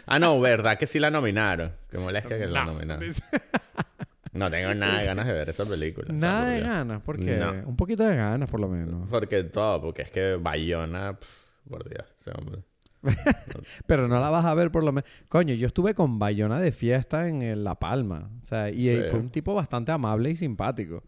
Ah, no, ¿verdad? Que sí la nominaron. Qué molestia que la nominaron. No tengo nada de ganas de ver esa película. Nada de ganas, ¿por qué? No. Un poquito de ganas, por lo menos. Porque todo, porque es que Bayona... pf, por Dios, ese hombre. Pero no la vas a ver por lo menos. Coño, yo estuve con Bayona de fiesta en La Palma. O sea, y Sí. fue un tipo bastante amable y simpático.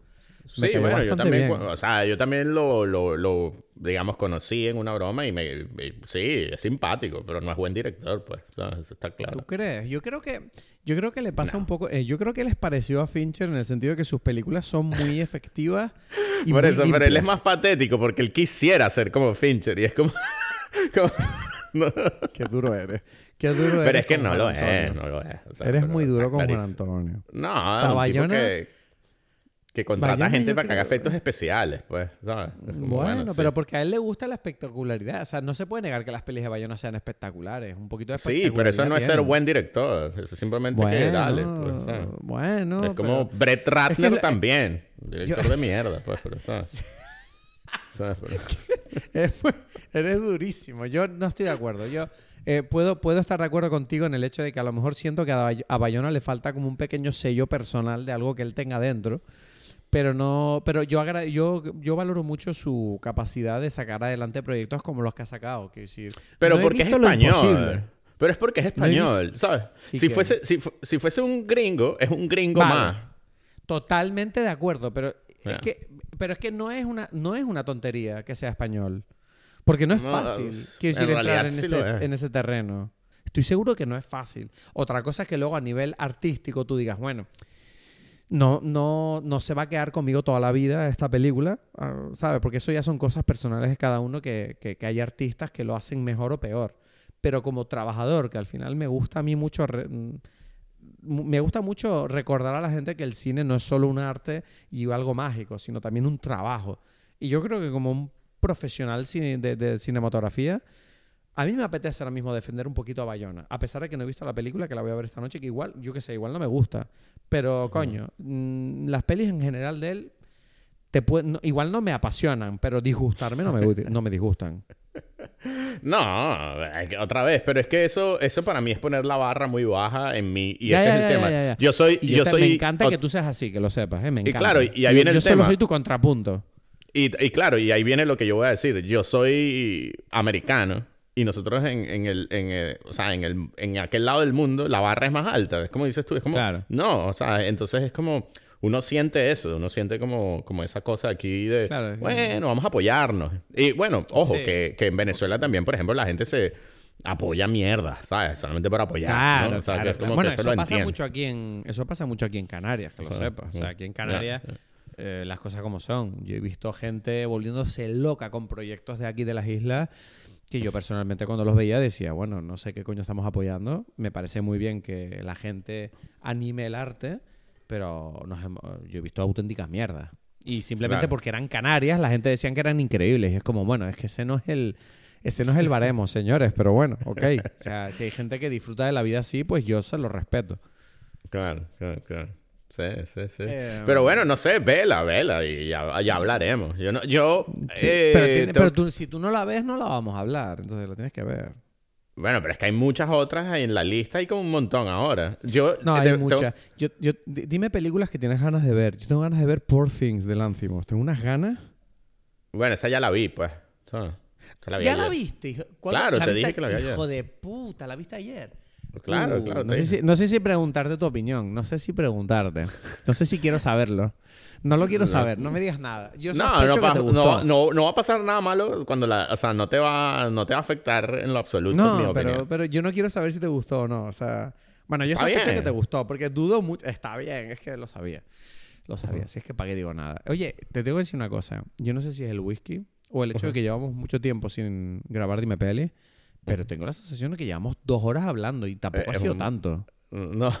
Me Sí, bueno, yo también, bien. o sea, yo también lo, lo, lo, digamos, conocí en una broma y me, y sí, es simpático, pero no es buen director, pues. Eso está claro. ¿Tú crees? Yo creo que, yo creo que le pasa un poco. eh, yo creo que les pareció a Fincher en el sentido de que sus películas son muy efectivas. Y Por muy eso, pero él es más patético porque él quisiera ser como Fincher y es como... como- no. Qué duro eres. Qué duro eres. Pero es que no lo es, no lo es. sea, Eres muy duro con Juan. Antonio. No, O sea, Bayona- que, que contrata gente yo para que haga efectos especiales, pues, ¿sabes? Es como, Bueno, sí. pero porque a él le gusta la espectacularidad. O sea, no se puede negar que las pelis de Bayona sean espectaculares. Un poquito de Sí, pero eso no es ser buen director. Eso es simplemente que Bueno, dale, pues, ¿sabes? bueno. es como pero- Brett Ratner lo- también. Director de mierda, pues, pero, ¿sabes? ¿Sabes? Pero- Es Eres durísimo. Yo no estoy de acuerdo. Yo eh, puedo, puedo estar de acuerdo contigo en el hecho de que a lo mejor siento que a, Bay- a Bayona le falta como un pequeño sello personal de algo que él tenga dentro. Pero no, pero yo, agra- yo, yo valoro mucho su capacidad de sacar adelante proyectos como los que ha sacado. Quiero decir, Pero no porque es español. Pero es porque es No español, ¿sabes? ¿Y Si qué? fuese, si, fu- si fuese un gringo, es un gringo Vale. más. Totalmente de acuerdo, pero es que, pero es que no es una, no es una tontería que sea español. Porque no es No, fácil, es- quiero en decir, entrar en sí ese, es. en ese terreno. Estoy seguro que no es fácil. Otra cosa es que luego a nivel artístico tú digas, bueno, no, no, no se va a quedar conmigo toda la vida esta película, ah, ¿sabes? Porque eso ya son cosas personales de cada uno que, que, hay artistas que lo hacen mejor o peor. Pero como trabajador, que al final me gusta a mí mucho mm, me gusta mucho recordar a la gente que el cine no es solo un arte y algo mágico, sino también un trabajo. Y yo creo que como un profesional de, de cinematografía, a mí me apetece ahora mismo defender un poquito a Bayona, a pesar de que no he visto la película, que la voy a ver esta noche, que igual, yo qué sé, igual no me gusta. Pero, coño, mm, las pelis en general de él, te puede- no- igual no me apasionan, pero disgustarme no me, no me disgustan. No, otra vez, pero es que eso, eso para mí es poner la barra muy baja en mí y Ya, ese ya, es el ya, tema. Yo soy, Y yo, yo te- soy, me encanta que tú seas así, que lo sepas, ¿eh? Me Y encanta. claro, y ahí Yo- viene el Yo solo tema. soy tu contrapunto. y, y claro, y ahí viene lo que yo voy a decir. Yo soy americano y nosotros en, en el, en el- o sea, en el, en aquel lado del mundo la barra es más alta. Es como dices tú, es como, Claro. no, o sea, entonces es como uno siente eso, uno siente como, como esa cosa aquí de, Claro, bueno, vamos a apoyarnos. Y bueno, ojo, Sí. que, que en Venezuela también, por ejemplo, la gente se apoya mierda, ¿sabes? Solamente por apoyar. Claro, ¿no? O sea, claro, que es claro. como Bueno, que eso, lo pasa mucho aquí en eso pasa mucho aquí en Canarias, que lo Sí, sepas. O sea, aquí en Canarias eh, las cosas como son. Yo he visto gente volviéndose loca con proyectos de aquí de las islas que yo personalmente cuando los veía decía, bueno, no sé qué coño estamos apoyando. Me parece muy bien que la gente anime el arte, pero nos hemos- yo he visto auténticas mierdas. Y simplemente Claro. porque eran Canarias, la gente decían que eran increíbles. Y es como, bueno, es que ese no es el, ese no es el baremo, señores, pero bueno, ok. O sea, si hay gente que disfruta de la vida así, pues yo se lo respeto. Claro, claro, claro. Sí, sí, sí. Eh, pero bueno, no sé, vela, vela y ya, ya hablaremos. Yo, no, yo Sí, eh, pero tiene- tengo- pero tú- si tú no la ves, no la vamos a hablar. Entonces la tienes que ver. Bueno, pero es que hay muchas otras ahí en la lista y como un montón ahora. Yo No, eh, hay te- muchas. Yo, yo, di- dime películas que tienes ganas de ver. Yo tengo ganas de ver Poor Things de Lanthimos. Tengo unas ganas. Bueno, esa ya la vi, pues. Esa- esa la vi ¿Ya la viste? hijo? ¿Cuándo- Claro, la te viste- dije que la vi ayer. Hijo de puta, la viste ayer. Claro, Uh, claro. No sé, si, no sé si preguntarte tu opinión. No sé si preguntarte. No sé si quiero saberlo. No lo quiero saber. No me digas nada. Yo No, no, que pa- te no, gustó. no, no va a pasar nada malo cuando la... O sea, no te va, no te va a afectar en lo absoluto mi No, opinión. pero, pero yo no quiero saber si te gustó o no. O sea, bueno, yo sospecho que te gustó, porque dudo mucho. Está bien, es que lo sabía. Lo sabía, si es que para qué digo nada. Oye, te tengo que decir una cosa. Yo no sé si es el whisky o el hecho de que llevamos mucho tiempo sin grabar Dime Peli, pero tengo la sensación de que llevamos dos horas hablando y tampoco Eh, ha es sido un- tanto. No.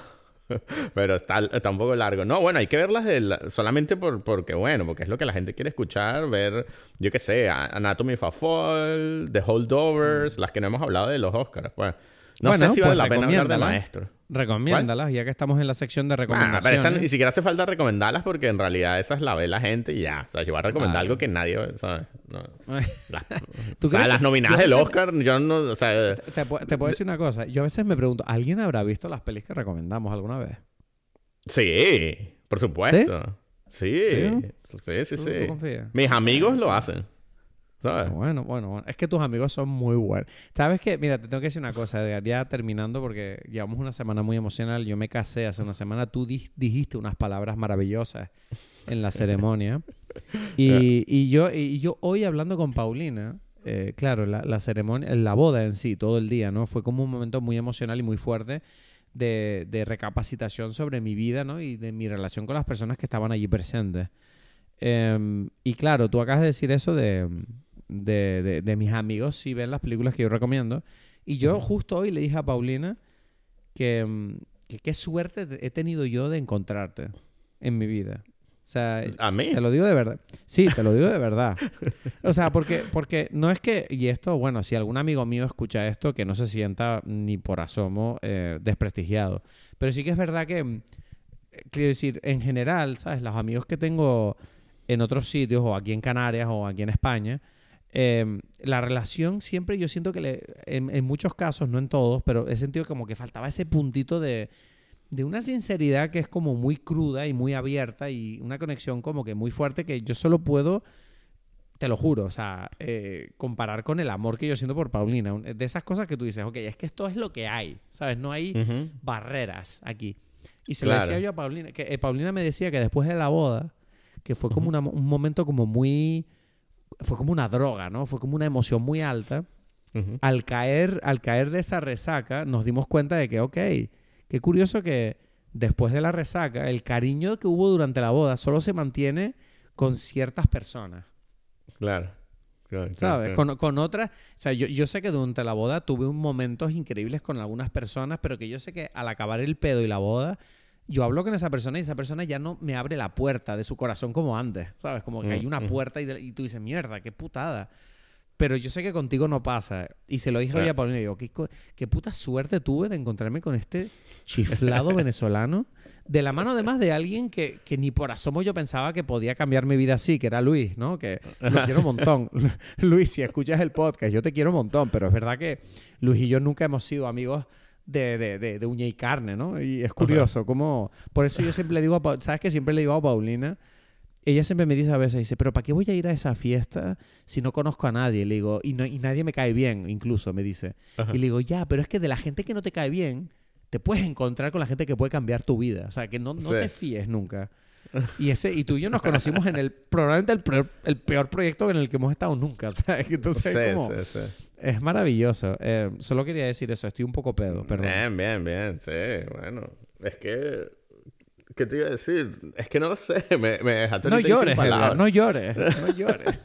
Pero está, está un poco largo. No, bueno, hay que verlas de la- solamente por, porque, bueno, porque es lo que la gente quiere escuchar, ver, yo qué sé, Anatomy of a Fall, The Holdovers, las que no hemos hablado de los Oscars, pues. No Bueno, sé si vale pues la pena hablar de recomiéndala. maestro. Recomiéndalas, ya que estamos en la sección de Ah, pero recomendaciones. esa ni siquiera hace falta recomendarlas porque en realidad esas la ve la gente y ya. O sea, yo voy a recomendar algo que nadie, ¿sabes? No. Las, ¿Tú o sea, crees? las nominadas del Oscar, yo no, o sea... Te, pu- te puedo decir una cosa. Yo a veces me pregunto, ¿alguien habrá visto las pelis que recomendamos alguna vez? Sí, por supuesto. Sí, sí, sí, ¿Tú- sí. Mis amigos lo hacen. ¿Sabes? Bueno, bueno, bueno. Es que tus amigos son muy buenos. ¿Sabes qué? Mira, te tengo que decir una cosa, Edgar. Ya terminando, porque llevamos una semana muy emocional. Yo me casé hace una semana. Tú di- dijiste unas palabras maravillosas en la ceremonia. Y, y yo, y yo hoy hablando con Paulina, eh, claro, la, la ceremonia, la boda en sí, todo el día, ¿no? Fue como un momento muy emocional y muy fuerte de, de recapacitación sobre mi vida, ¿no? Y de mi relación con las personas que estaban allí presentes. Em, y claro, tú acabas de decir eso de, de, de- de mis amigos si ven las películas que yo recomiendo. Y yo justo hoy le dije a Paulina que, em, que qué suerte he tenido yo de encontrarte en mi vida. O sea, A mí. te lo digo de verdad. Sí, te lo digo de verdad. O sea, porque, porque no es que, y esto, bueno, si algún amigo mío escucha esto, que no se sienta ni por asomo eh, desprestigiado. Pero sí que es verdad que, mm, quiero decir, en general, ¿sabes? Los amigos que tengo en otros sitios, o aquí en Canarias, o aquí en España, eh, la relación siempre yo siento que le, en, en muchos casos, no en todos, pero he sentido como que faltaba ese puntito de, de una sinceridad que es como muy cruda y muy abierta y una conexión como que muy fuerte que yo solo puedo, te lo juro, o sea, eh, comparar con el amor que yo siento por Paulina. De esas cosas que tú dices, ok, es que esto es lo que hay, ¿sabes? No hay barreras aquí. Y se Claro. lo decía yo a Paulina, que eh, Paulina me decía que después de la boda, que fue como una- un momento como muy, fue como una droga, ¿no? Fue como una emoción muy alta al caer, al caer de esa resaca, nos dimos cuenta de que, ok, qué curioso que después de la resaca, el cariño que hubo durante la boda solo se mantiene con ciertas personas, Claro. Claro, claro, ¿sabes? claro. Con, con otras, o sea, yo, yo sé que durante la boda tuve un momentos increíbles con algunas personas, pero que yo sé que al acabar el pedo y la boda, yo hablo con esa persona y esa persona ya no me abre la puerta de su corazón como antes, ¿sabes? Como que hay una puerta y, de- y tú dices, mierda, qué putada. Pero yo sé que contigo no pasa. Y se lo dije hoy a Paulina y digo, ¿qué, qué puta suerte tuve de encontrarme con este chiflado venezolano. De la mano además de alguien que, que ni por asomo yo pensaba que podía cambiar mi vida así, que era Luis, ¿no? Que lo quiero un montón. Luis, si escuchas el podcast, yo te quiero un montón, pero es verdad que Luis y yo nunca hemos sido amigos de, de, de, de uña y carne, ¿no? Y es curioso, como... Por eso yo siempre le digo a Paulina, ¿sabes que Siempre le digo a Paulina, ella siempre me dice a veces, dice, pero ¿para qué voy a ir a esa fiesta si no conozco a nadie? Le digo, y, no, y nadie me cae bien, incluso, me dice. Ajá. Y le digo, ya, pero es que de la gente que no te cae bien, te puedes encontrar con la gente que puede cambiar tu vida. O sea, que no, no Sí. te fíes nunca. Y ese y tú y yo nos conocimos en el probablemente el peor, el peor proyecto en el que hemos estado nunca. Que entonces Sí, es como- sí, sí. es maravilloso. Eh, solo quería decir eso. Estoy un poco pedo, perdón. Bien, bien, bien. Sí, bueno. Es que... ¿Qué te iba a decir? Es que no lo sé. Me, me dejaste No llores, Edgar, no llores, no llores.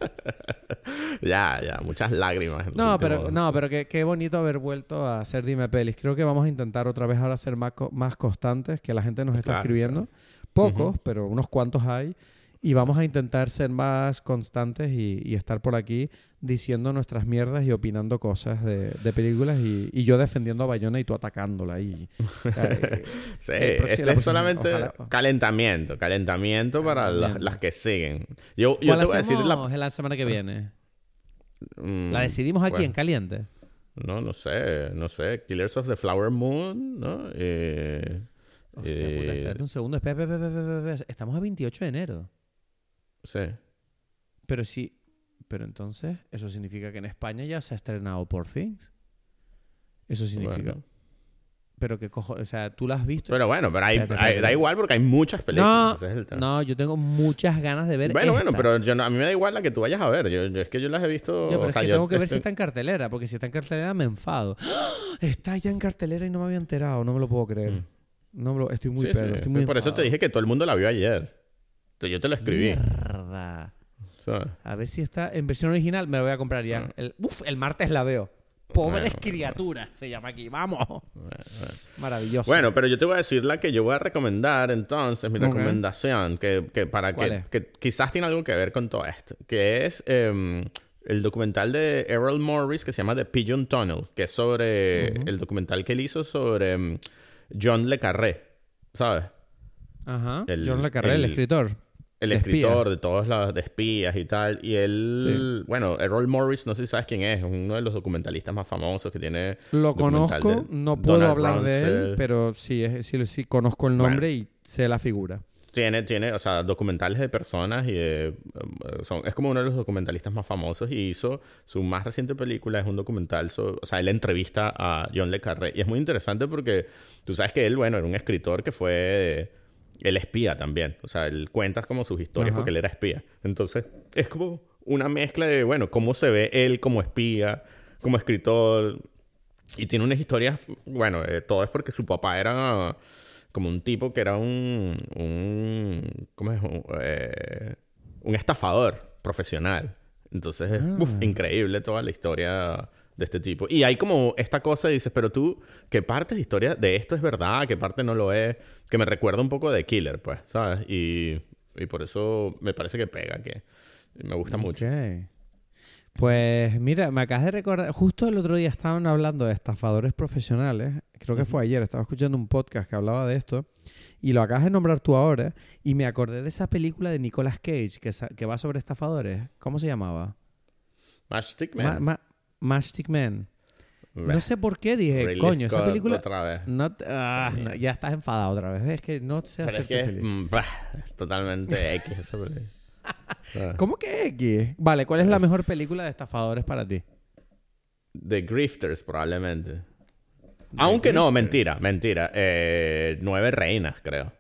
Ya, ya. Muchas lágrimas. No, pero, no, pero qué, qué bonito haber vuelto a hacer Dime Pelis. Creo que vamos a intentar otra vez ahora ser más, más constantes, que la gente nos está Claro, escribiendo. Pocos, pero unos cuantos hay. Y vamos a intentar ser más constantes y, y estar por aquí diciendo nuestras mierdas y opinando cosas de, de películas y, y yo defendiendo a Bayona y tú atacándola. Y, eh, Sí, este es solamente ojalá- calentamiento, calentamiento para las, que siguen. Yo, yo ¿Cuál te voy a decir la... la semana que viene? Mm, ¿La decidimos aquí bueno, en caliente? No, no sé, no sé. Killers of the Flower Moon, ¿no? Eh, Hostia, eh, puta, espérate un segundo. Espera, espera, espera, espera, espera. Estamos a 28 de enero. sí. Pero sí. Pero entonces, eso significa que en España ya se ha estrenado Por Things. Eso significa. Bueno. Pero que cojo. O sea, tú la has visto. Pero bueno, pero hay, Espérate, hay- espérate. da igual porque hay muchas películas. no, es no, yo tengo muchas ganas de ver. bueno, bueno, esta. pero yo no- a mí me da igual la que tú vayas a ver. Yo, yo- es que yo las he visto. Ya, pero o es sea, que yo tengo que ver si está en cartelera, porque si está en cartelera me enfado. ¡Ah! Está ya en cartelera y no me había enterado, no me lo puedo creer. Mm. No lo- estoy muy Sí, pedo, sí. estoy muy Por eso te enfadado. dije que todo el mundo la vio ayer. Yo te lo escribí. Mierda. ¿sabes? A ver si está en versión original, me lo voy a comprar ya. Ah. El, uf, el martes la veo. Pobres Bueno, bueno. criaturas, se llama aquí. Vamos. Maravilloso. Bueno, pero yo te voy a decir la que yo voy a recomendar entonces, mi Ok. recomendación, que, que para ¿Cuál que, que quizás tiene algo que ver con todo esto, que es em, el documental de Errol Morris que se llama The Pigeon Tunnel, que es sobre el documental que él hizo sobre em, John Le Carré, ¿sabes? Ajá. el- John Le Carré, el, el- escritor. El De escritor espía. de todos los de espías y tal. Y él, bueno, Errol Morris, no sé si sabes quién es, es uno de los documentalistas más famosos que tiene. Lo conozco, no puedo Donald hablar de él, pero sí, sí, sí conozco el nombre y sé la figura. Tiene, tiene, o sea, documentales de personas y de, eh, son, es como uno de los documentalistas más famosos y hizo su más reciente película, es un documental, sobre, o sea, él entrevista a John Le Carré y es muy interesante porque tú sabes que él, bueno, era un escritor que fue, él espía también, o sea, él cuenta como sus historias Ajá. porque él era espía. Entonces, es como una mezcla de, bueno, cómo se ve él como espía, como escritor, y tiene unas historias, bueno, eh, todo es porque su papá era como un tipo que era un, un ¿cómo es? Un, eh, un estafador profesional. Entonces es uf, increíble toda la historia de este tipo. Y hay como esta cosa y dices, pero tú, ¿qué parte de historia de esto es verdad? ¿Qué parte no lo es? Que me recuerda un poco de Killer, pues, ¿sabes? Y, y por eso me parece que pega, que me gusta mucho. Pues mira, me acabas de recordar, justo el otro día estaban hablando de estafadores profesionales, creo que fue ayer, estaba escuchando un podcast que hablaba de esto, y lo acabas de nombrar tú ahora, y me acordé de esa película de Nicolas Cage que, que va sobre estafadores. ¿Cómo se llamaba? Matchstick Ma- Man. Ma- Man. No sé por qué dije, coño, esa película. Otra vez. No, ah, no, ya estás enfadado otra vez. Es que no sé es que feliz. mm, bah, es totalmente X esa película. Ah. ¿Cómo que X? Vale, ¿cuál es la mejor película de estafadores para ti? The Grifters, probablemente. Aunque no, mentira, mentira. Eh, Nueve Reinas, creo.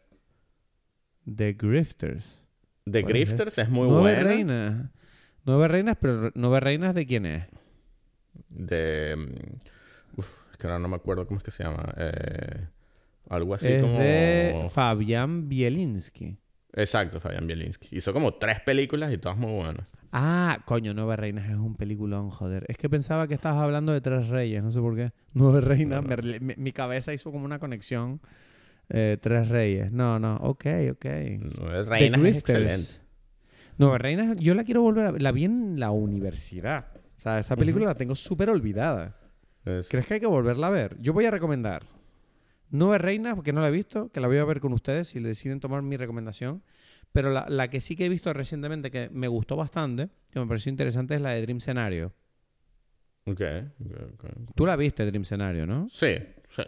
The Grifters. The ¿Cuál es Grifters es, muy Nueve buena. reinas. Nueve reinas, pero nueve reinas de quién es? De. mm, Uf, es que ahora no me acuerdo cómo es que se llama. Eh, algo así es como. de Fabián Bielinski. Exacto, Fabián Bielinski. Hizo como tres películas y todas muy buenas. Ah, coño, Nueve Reinas es un peliculón, joder. Es que pensaba que estabas hablando de Tres Reyes, no sé por qué. Nueve Reinas, me- me- mi cabeza hizo como una conexión. Eh, Tres Reyes. No, no, ok, ok. Nueve Reinas es excelente. Nueve Reinas, yo la quiero volver a ver. La vi en la universidad. O sea, esa película la tengo súper olvidada. Es- ¿Crees que hay que volverla a ver? Yo voy a recomendar Nueve Reinas, porque no la he visto, que la voy a ver con ustedes si le deciden tomar mi recomendación. Pero la, la que sí que he visto recientemente, que me gustó bastante, que me pareció interesante, es la de Dream Scenario. Ok, ok, ok. Tú la viste, Dream Scenario, ¿no? Sí, sí.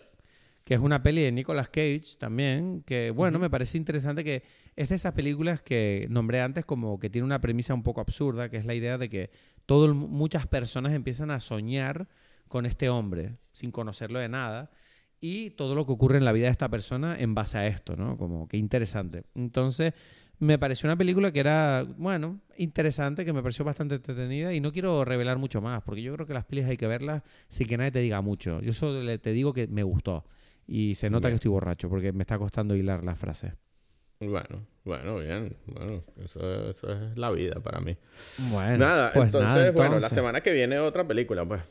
Que es una peli de Nicolas Cage también, que bueno, me parece interesante que es de esas películas que nombré antes como que tiene una premisa un poco absurda, que es la idea de que todo muchas personas empiezan a soñar con este hombre sin conocerlo de nada y todo lo que ocurre en la vida de esta persona en base a esto, ¿no? Como que interesante. Entonces, me pareció una película que era, bueno, interesante, que me pareció bastante entretenida y no quiero revelar mucho más, porque yo creo que las pelis hay que verlas sin que nadie te diga mucho. Yo solo le- te digo que me gustó y se nota Bien. que estoy borracho porque me está costando hilar las frases. Bueno, bueno, bien. Bueno, eso, eso es la vida para mí. Bueno, nada, pues entonces, nada, bueno, la semana que viene otra película, pues.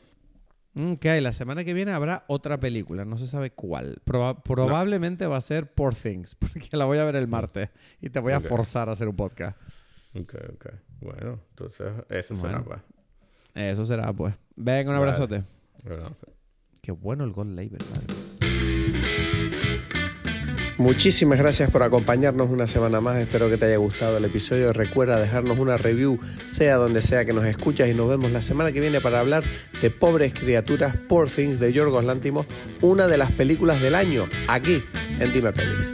Ok, la semana que viene habrá otra película, no se sabe cuál. Proba- probablemente va a ser Poor Things, porque la voy a ver el martes y te voy a forzar a hacer un podcast. Ok, ok. Bueno, entonces eso Bueno. será, pues. Eso será, pues. Venga, un Vale. abrazote. Qué bueno el Gold Label, vale. Muchísimas gracias por acompañarnos una semana más. Espero que te haya gustado el episodio. Recuerda dejarnos una review, sea donde sea que nos escuchas, y nos vemos la semana que viene para hablar de Pobres Criaturas, Poor Things de Yorgos Lántimos, una de las películas del año, aquí en Dime Pelis.